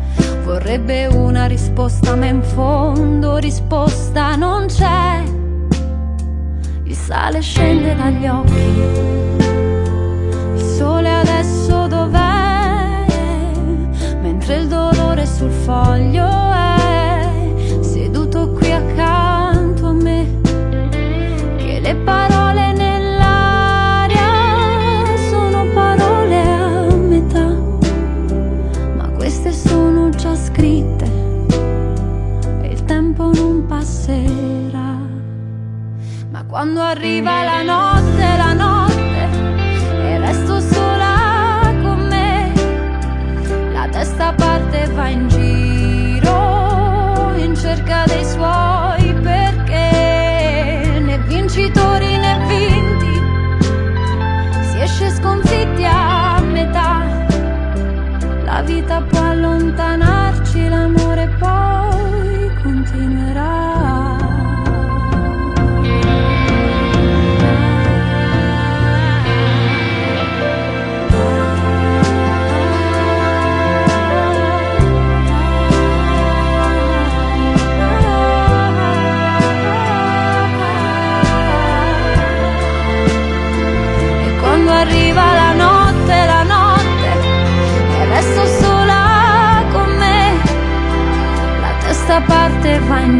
Vorrebbe una risposta, ma in fondo risposta non c'è. Il sale scende dagli occhi. Il sole adesso dov'è? Mentre il dolore sul foglio è seduto qui accanto a me. Che le parole quando arriva la notte, la notte, e resto sola con me, la testa parte va in giro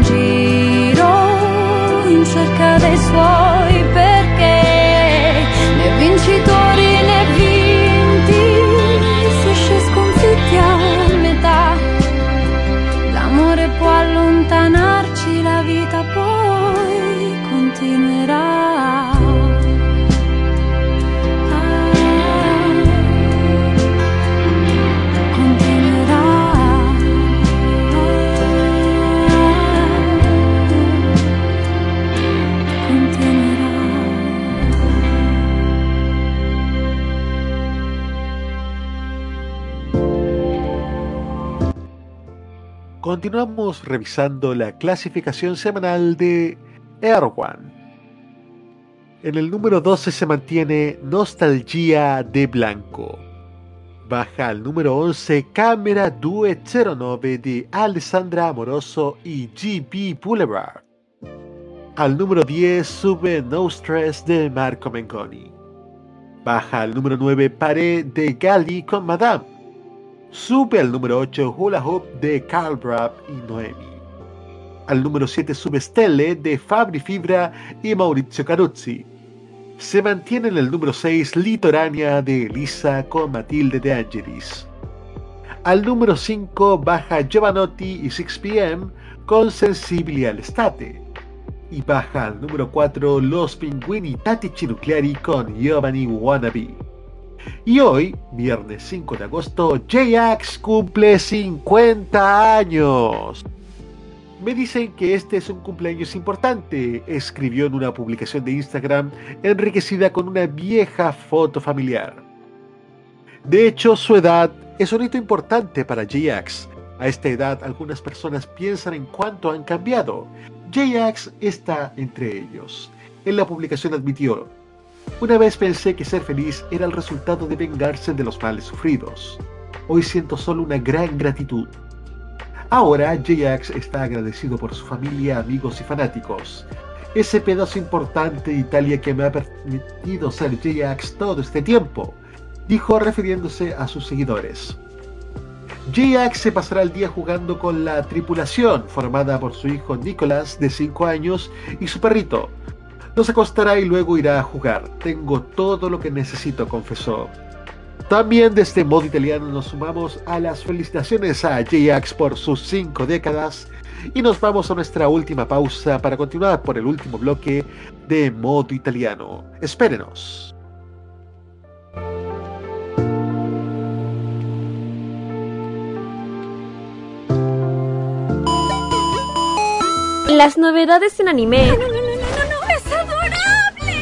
G. Jesus. Continuamos revisando la clasificación semanal de One. En el número 12 se mantiene Nostalgia de Blanco. Baja al número 11 Cámara 209 de Alessandra Amoroso y GB Boulevard. Al número 10 sube No Stress de Marco Mengoni. Baja al número 9 Paré de Gali con Madame. Sube al número 8 Hula Hoop de Carl Brapp y Noemi. Al número 7 sube Stelle de Fabri Fibra y Maurizio Caruzzi. Se mantiene en el número 6 Litorania de Elisa con Matilde de Angelis. Al número 5 baja Giovanotti y 6pm con Sensibili all'estate. Y baja al número 4 Los Pinguini Tattici Nucleari con Giovanni Wannabe. Y hoy, viernes 5 de agosto, J-Ax cumple 50 años. Me dicen que este es un cumpleaños importante, escribió en una publicación de Instagram enriquecida con una vieja foto familiar. De hecho, su edad es un hito importante para J-Ax. A esta edad algunas personas piensan en cuánto han cambiado. J-Ax está entre ellos. En la publicación admitió, una vez pensé que ser feliz era el resultado de vengarse de los males sufridos. Hoy siento solo una gran gratitud. Ahora J-Ax está agradecido por su familia, amigos y fanáticos. Ese pedazo importante de Italia que me ha permitido ser J-Ax todo este tiempo, dijo refiriéndose a sus seguidores. J-Ax se pasará el día jugando con la tripulación formada por su hijo Nicholas de 5 años y su perrito, nos acostará y luego irá a jugar. Tengo todo lo que necesito, confesó. También de este modo italiano nos sumamos a las felicitaciones a J-Ax por sus cinco décadas y nos vamos a nuestra última pausa para continuar por el último bloque de modo italiano. Espérenos. Las novedades en anime.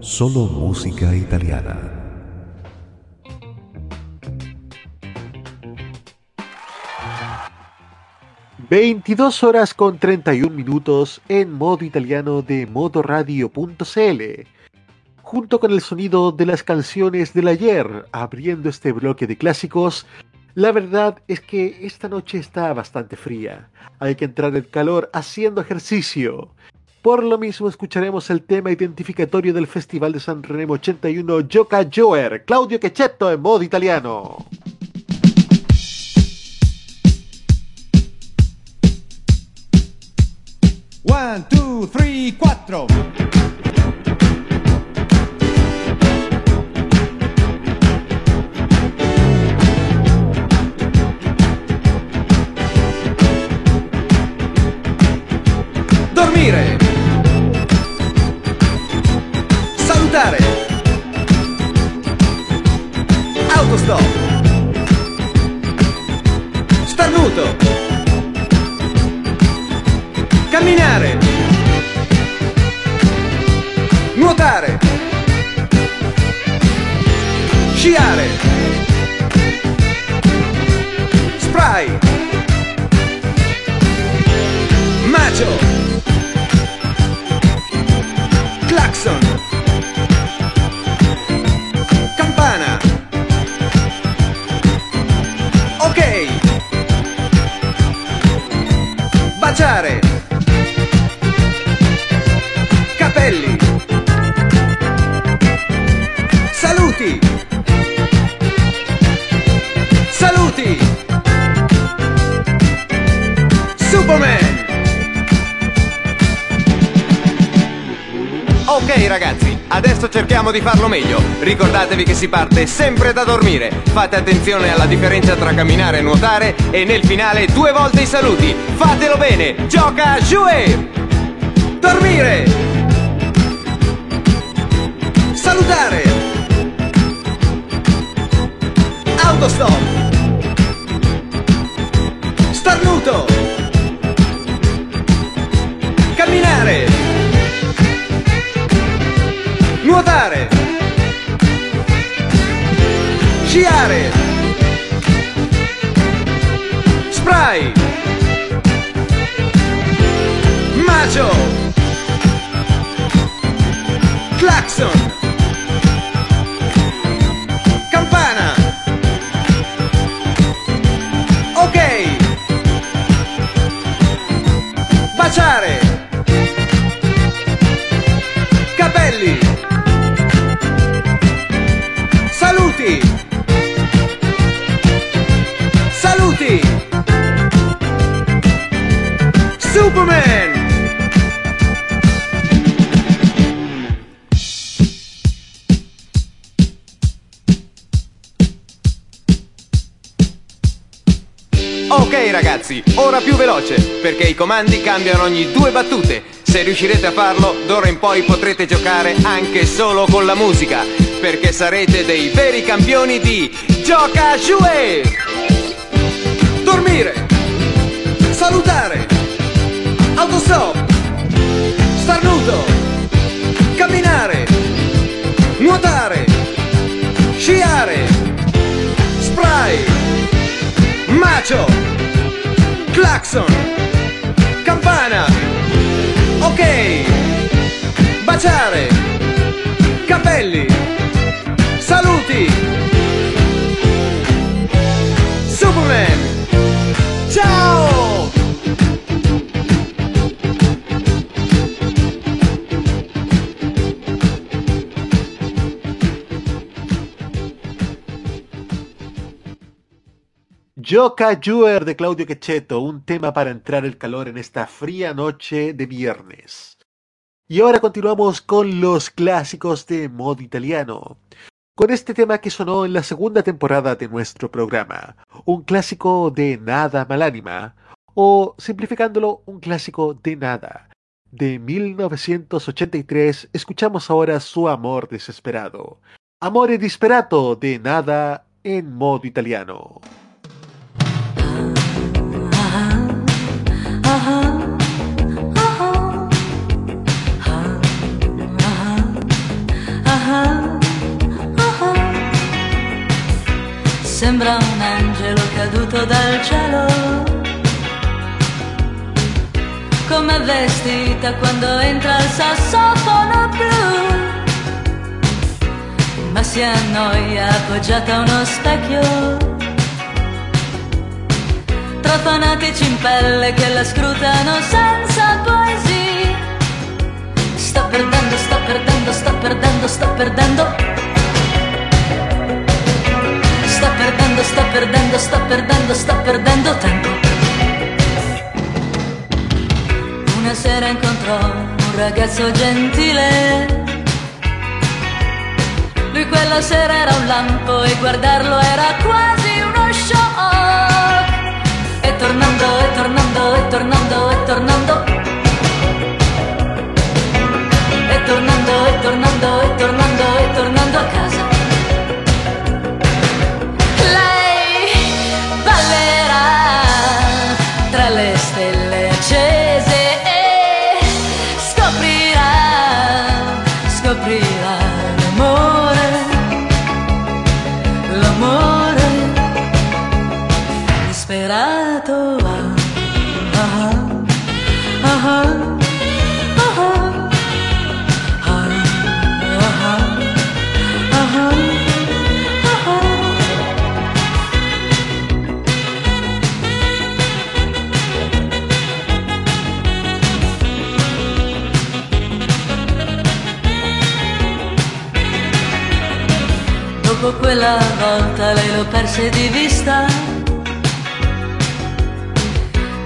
Solo música italiana. ...22 horas con 31 minutos en modo italiano de modoradio.cl... ...junto con el sonido de las canciones del ayer... ...abriendo este bloque de clásicos... ...la verdad es que esta noche está bastante fría... ...hay que entrar en calor haciendo ejercicio... Por lo mismo escucharemos el tema identificatorio del Festival de San Remo 81 Gioca Joer, Claudio Quechetto en modo italiano. One, two, three, cuatro. Dormire. Autostop. Starnuto. Camminare. Nuotare. Sciare. Spray. Macio. Ok ragazzi, adesso cerchiamo di farlo meglio. Ricordatevi che si parte sempre da dormire. Fate attenzione alla differenza tra camminare e nuotare e nel finale due volte i saluti. Fatelo bene, gioca, jouer! Dormire. Salutare. Autostop. Starnuto. Nuotare. Sciare. Veloce, perché i comandi cambiano ogni due battute. Se riuscirete a farlo, d'ora in poi potrete giocare anche solo con la musica, perché sarete dei veri campioni di Gioca Jouer! Dormire. Salutare. Autostop. Starnuto. Camminare. Nuotare. Sciare. Spray. Macio. Claxon. Campana. Ok. Baciare. Capelli. Yoka Juer de Claudio Quecheto, un tema para entrar el calor en esta fría noche de viernes. Y ahora continuamos con los clásicos de modo italiano. Con este tema que sonó en la segunda temporada de nuestro programa, un clásico de nada malánima, o simplificándolo, un clásico de nada. De 1983 escuchamos ahora su amor desesperado. Amore disperato de nada en modo italiano. Sembra un angelo caduto dal cielo, come vestita quando entra il sassofono blu, ma si annoia appoggiata a uno specchio tra fanatici pelle che la scrutano senza poesia. Sto perdendo, sto perdendo, sto perdendo, sto perdendo. Sto perdendo, sto perdendo, sto perdendo, sto perdendo tempo. Una sera incontrò un ragazzo gentile. Lui quella sera era un lampo e guardarlo era quasi uno shock. tornando, es tornando, es tornando. Es tornando, es tornando, es tornando. Quella volta lei lo perse di vista.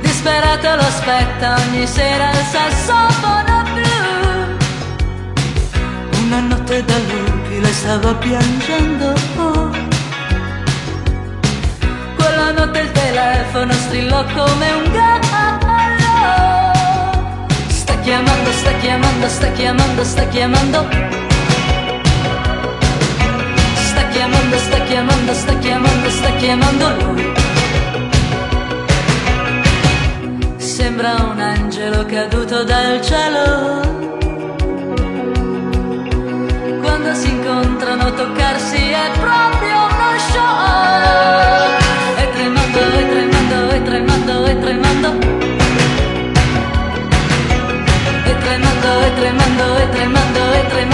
Disperata lo aspetta ogni sera il sassofono blu. Una notte da lupi lei stava piangendo. Quella notte il telefono strillò come un gallo. Sta chiamando, sta chiamando, sta chiamando, sta chiamando. Chiamando, sta chiamando, sta chiamando, sta chiamando lui. Sembra un angelo caduto dal cielo. Quando si incontrano toccarsi è proprio uno show. E tremando, e tremando, e tremando, e tremando. E tremando, e tremando, e tremando, e tremando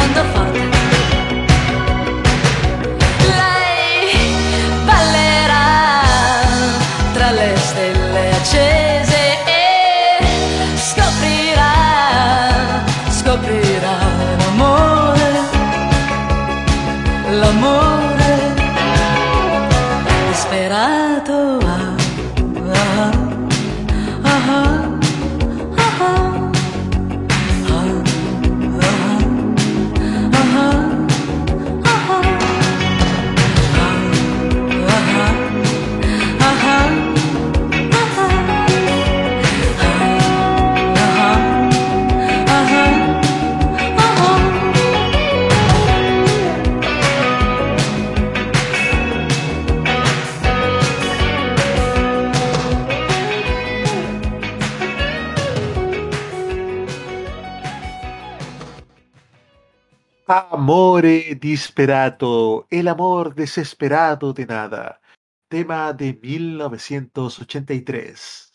Amore disperato, el amor desesperado de nada. Tema de 1983.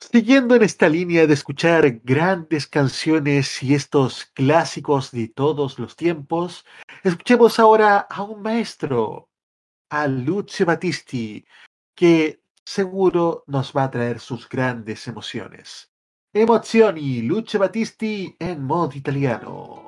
Siguiendo en esta línea de escuchar grandes canciones y estos clásicos de todos los tiempos, escuchemos ahora a un maestro, a Lucio Battisti, que seguro nos va a traer sus grandes emociones. Emozioni, Lucio Battisti en modo italiano.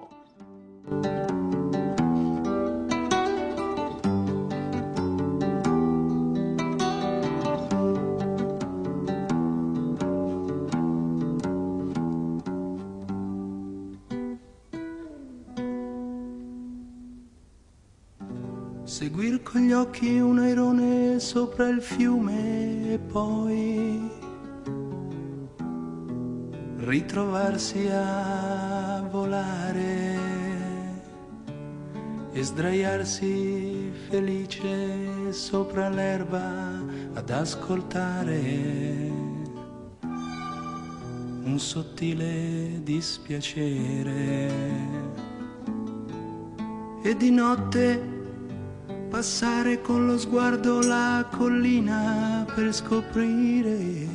Seguir con gli occhi un airone sopra il fiume e poi ritrovarsi a volare e sdraiarsi felice sopra l'erba ad ascoltare un sottile dispiacere e di notte passare con lo sguardo la collina per scoprire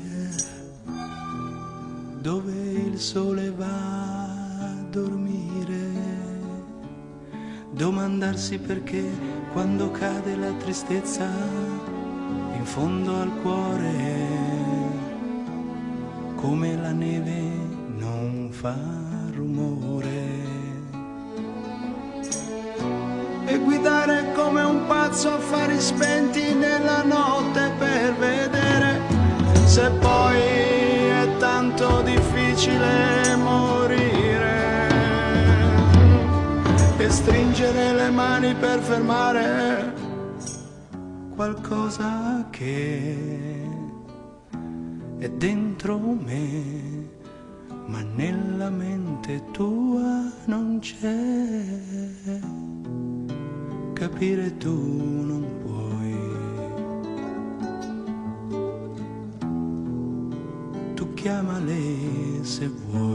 dove il sole va a dormire. Domandarsi perché quando cade la tristezza in fondo al cuore, come la neve non fa rumore. e guidare come un pazzo affari spenti nella notte per vedere se poi è tanto difficile stringere le mani per fermare qualcosa che è dentro me, ma nella mente tua non c'è. Capire tu non puoi. Tu chiamale se vuoi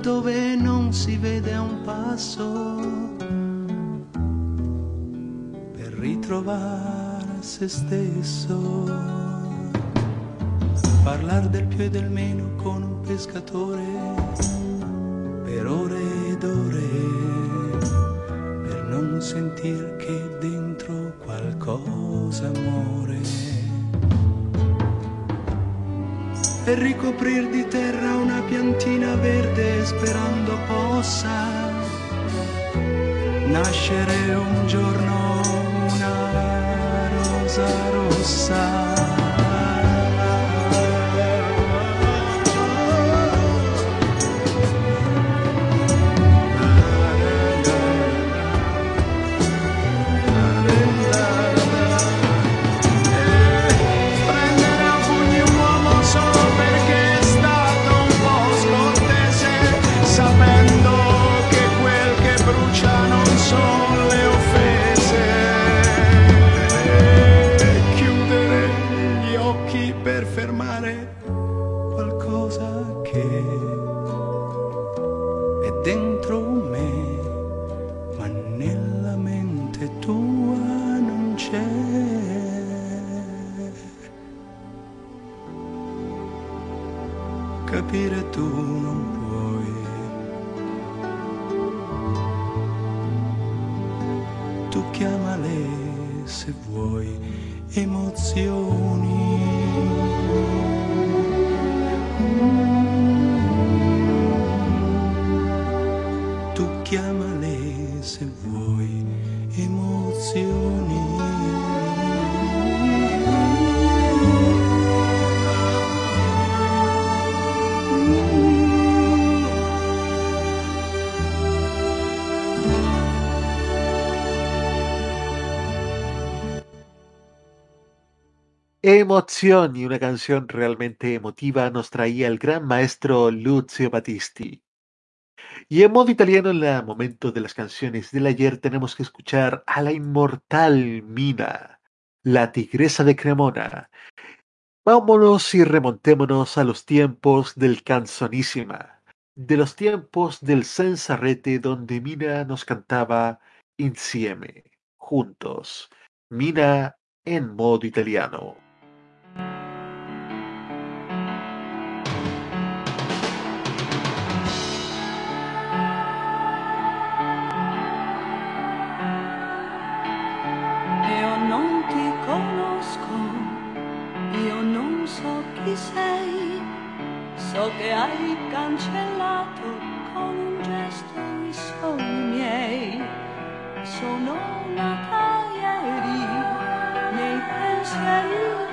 dove non si vede un passo per ritrovare se stesso. Parlar del più e del meno con un pescatore per ore ed ore per non sentir che dentro qualcosa muore. e ricoprir sperando possa nascere un giorno capire tu non puoi. Tu chiamale se vuoi emozioni. Tu chiamale se vuoi emozioni. Emozioni, una canción realmente emotiva, nos traía el gran maestro Lucio Battisti. Y en modo italiano, en el momento de las canciones del ayer, tenemos que escuchar a la inmortal Mina, la tigresa de Cremona. Vámonos y remontémonos a los tiempos del canzonísima, de los tiempos del Sensarrete donde Mina nos cantaba Insieme, juntos. Mina en modo italiano. Chi sei, so che hai cancellato con un gesto i sogni miei. Sono nata ieri nei pensieri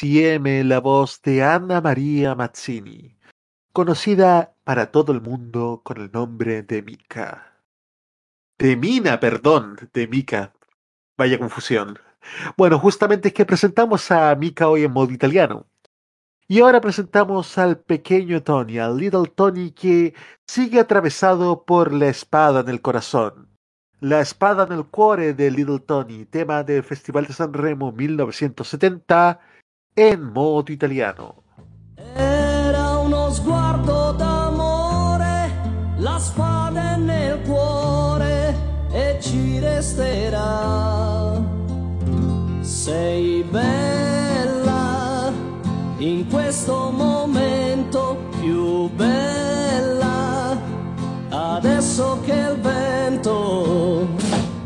La voz de Anna María Mazzini, conocida para todo el mundo con el nombre de Mika. De Mina, perdón, de Mika. Vaya confusión. Bueno, justamente es que presentamos a Mika hoy en modo italiano. Y ahora presentamos al pequeño Tony, al Little Tony que sigue atravesado por la espada en el corazón. La espada en el cuore de Little Tony, tema del Festival de San Remo 1970 en modo italiano. Era uno sguardo d'amore, la spada è nel cuore e ci resterà. Sei bella in questo momento più bella, adesso che il vento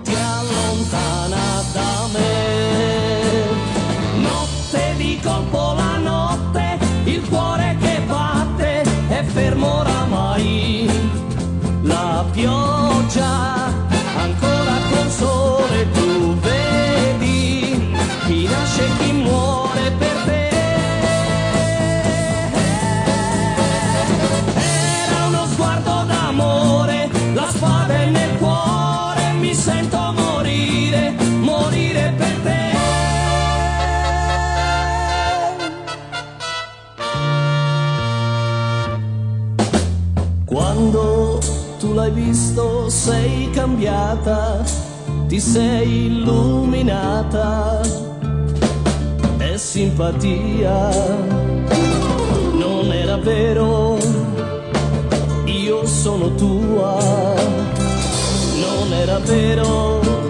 ti allontana da me. con polar. L'hai visto sei cambiata, ti sei illuminata, è simpatia, non era vero, io sono tua, non era vero.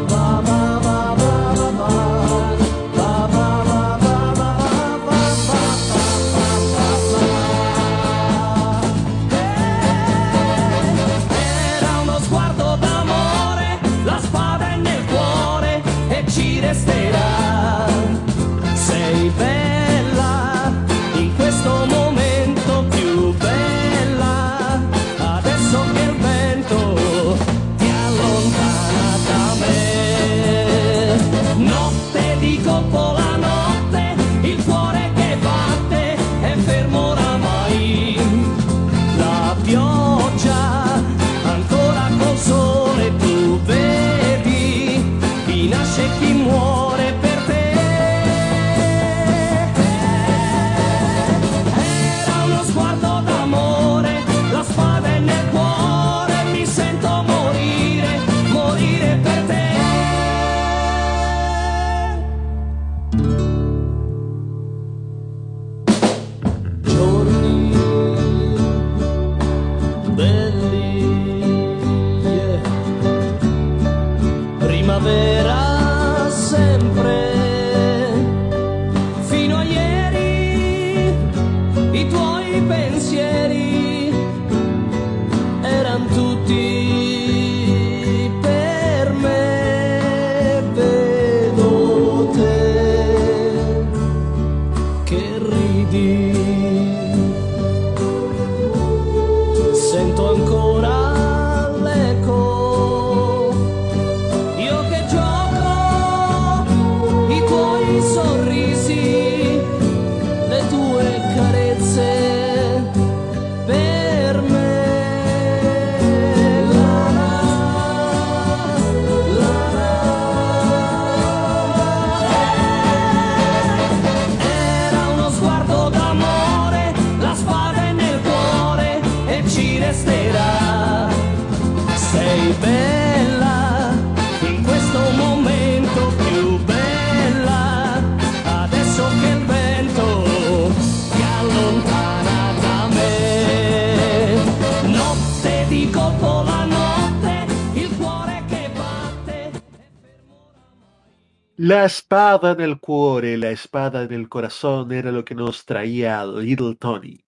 La espada en el cuore, la espada en el corazón era lo que nos traía Little Tony.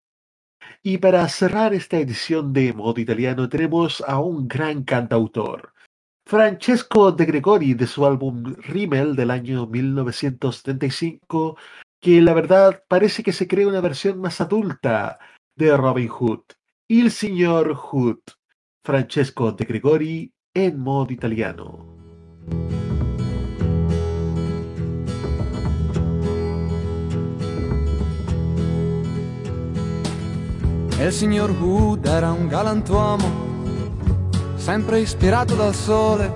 Y para cerrar esta edición de modo italiano tenemos a un gran cantautor, Francesco De Gregori de su álbum Rimmel del año 1975, que la verdad parece que se crea una versión más adulta de Robin Hood. Il signor Hood, Francesco De Gregori en modo italiano. E il signor Wood era un galantuomo, sempre ispirato dal sole,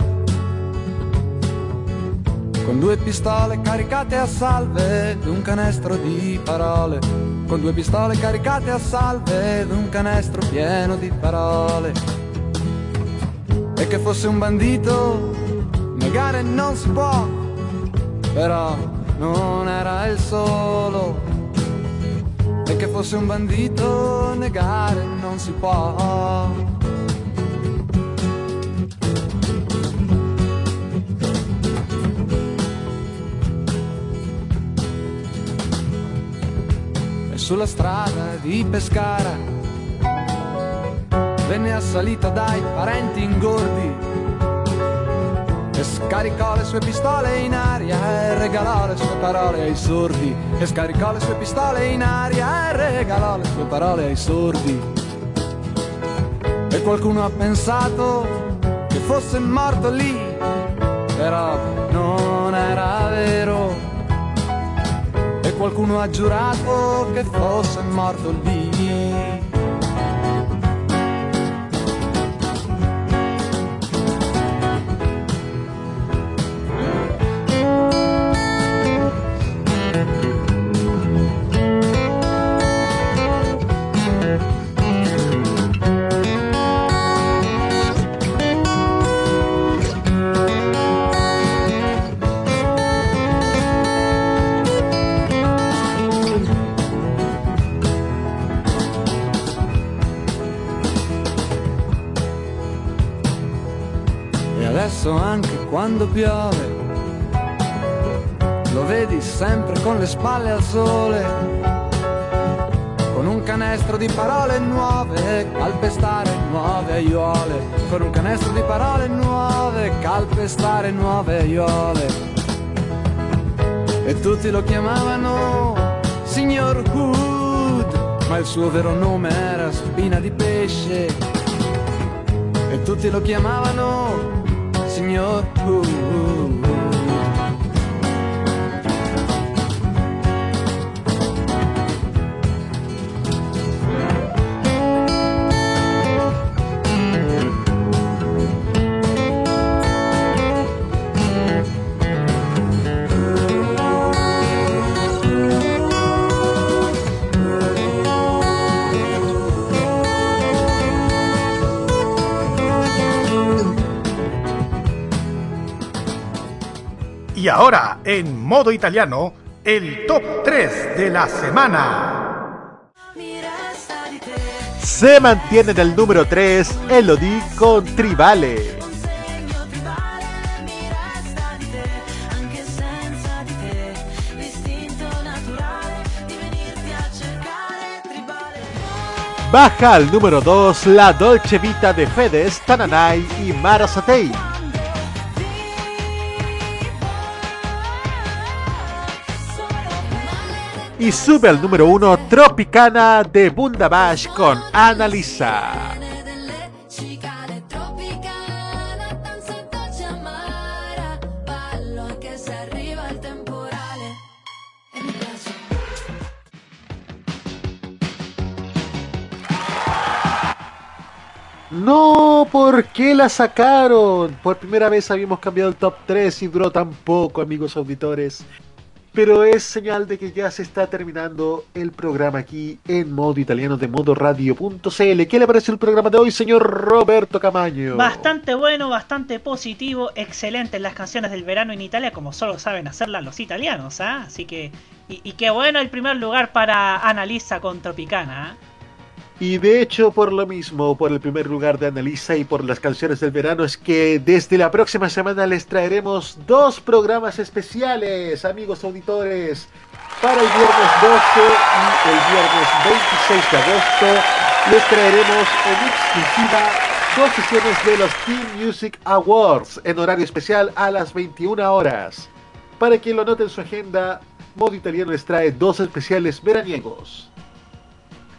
con due pistole caricate a salve ed un canestro di parole, con due pistole caricate a salve ed un canestro pieno di parole. E che fosse un bandito, negare non si può, però non era il solo. E che fosse un bandito, negare non si può. E sulla strada di Pescara venne assalita dai parenti ingordi e scaricò le sue pistole in aria e regalò le sue parole ai sordi. E scaricò le sue pistole in aria e regalò le sue parole ai sordi. E qualcuno ha pensato che fosse morto lì però non era vero. E qualcuno ha giurato che fosse morto lì quando piove lo vedi sempre con le spalle al sole, con un canestro di parole nuove, calpestare nuove aiuole, con un canestro di parole nuove, calpestare nuove aiuole. E tutti lo chiamavano Signor Hood, ma il suo vero nome era Spina di Pesce. E tutti lo chiamavano in your pool. Y ahora, en modo italiano, el top 3 de la semana. Se mantiene en el número 3 Elodie con Tribale. Baja al número 2 La Dolce Vita de Fedes, Tananai y Mara Satei. Y sube al número 1 Tropicana de Bundabash con piace No, ¿por qué la sacaron? Por primera vez habíamos cambiado el top 3 y duró tan poco, amigos auditores. Pero es señal de que ya se está terminando el programa aquí en modo italiano de modoradio.cl. ¿Qué le parece el programa de hoy, señor Roberto Camaño? Bastante bueno, bastante positivo, excelentes las canciones del verano en Italia, como solo saben hacerlas los italianos, ¿ah? Así que, y, qué bueno el primer lugar para Analisa con Tropicana, ¿ah? Y de hecho, por lo mismo, por el primer lugar de Analisa y por las canciones del verano, es que desde la próxima semana les traeremos dos programas especiales, amigos auditores. Para el viernes 12 y el viernes 26 de agosto les traeremos en exclusiva dos sesiones de los Team Music Awards en horario especial a las 21 horas. Para quien lo note en su agenda, Modo Italiano les trae dos especiales veraniegos.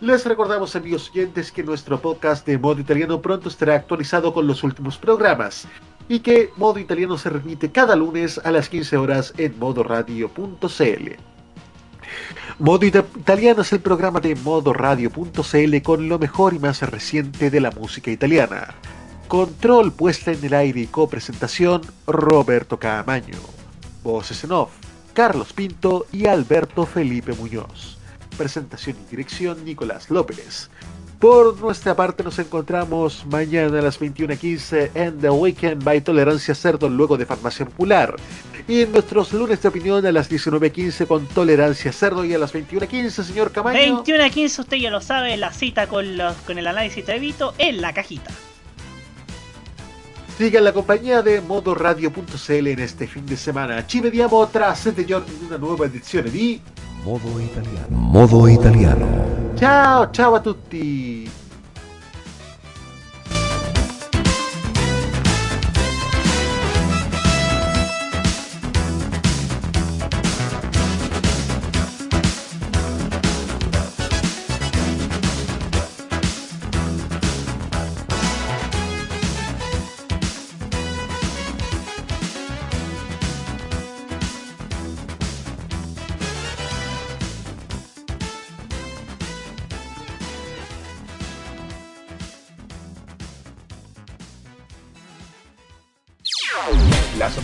Les recordamos, amigos oyentes, que nuestro podcast de modo italiano pronto estará actualizado con los últimos programas y que modo italiano se remite cada lunes a las 15 horas en modoradio.cl. Modo Ita- Italiano es el programa de modoradio.cl con lo mejor y más reciente de la música italiana. Control puesta en el aire y copresentación Roberto Caamaño. Voces en off Carlos Pinto y Alberto Felipe Muñoz. Presentación y dirección Nicolás López. Por nuestra parte nos encontramos mañana a las 21.15 en The Weekend by Tolerancia Cerdo luego de Farmacia Popular. Y en nuestros lunes de opinión a las 19.15 con Tolerancia Cerdo y a las 21.15, señor Camaño. 21 a 15, usted ya lo sabe, la cita con, los, con el análisis de Vito en la cajita. Siga la compañía de modoradio.cl en este fin de semana. Ci vediamo tra sette giorni in una nuova edizione di Modo italiano. Modo italiano. Ciao, ciao a tutti!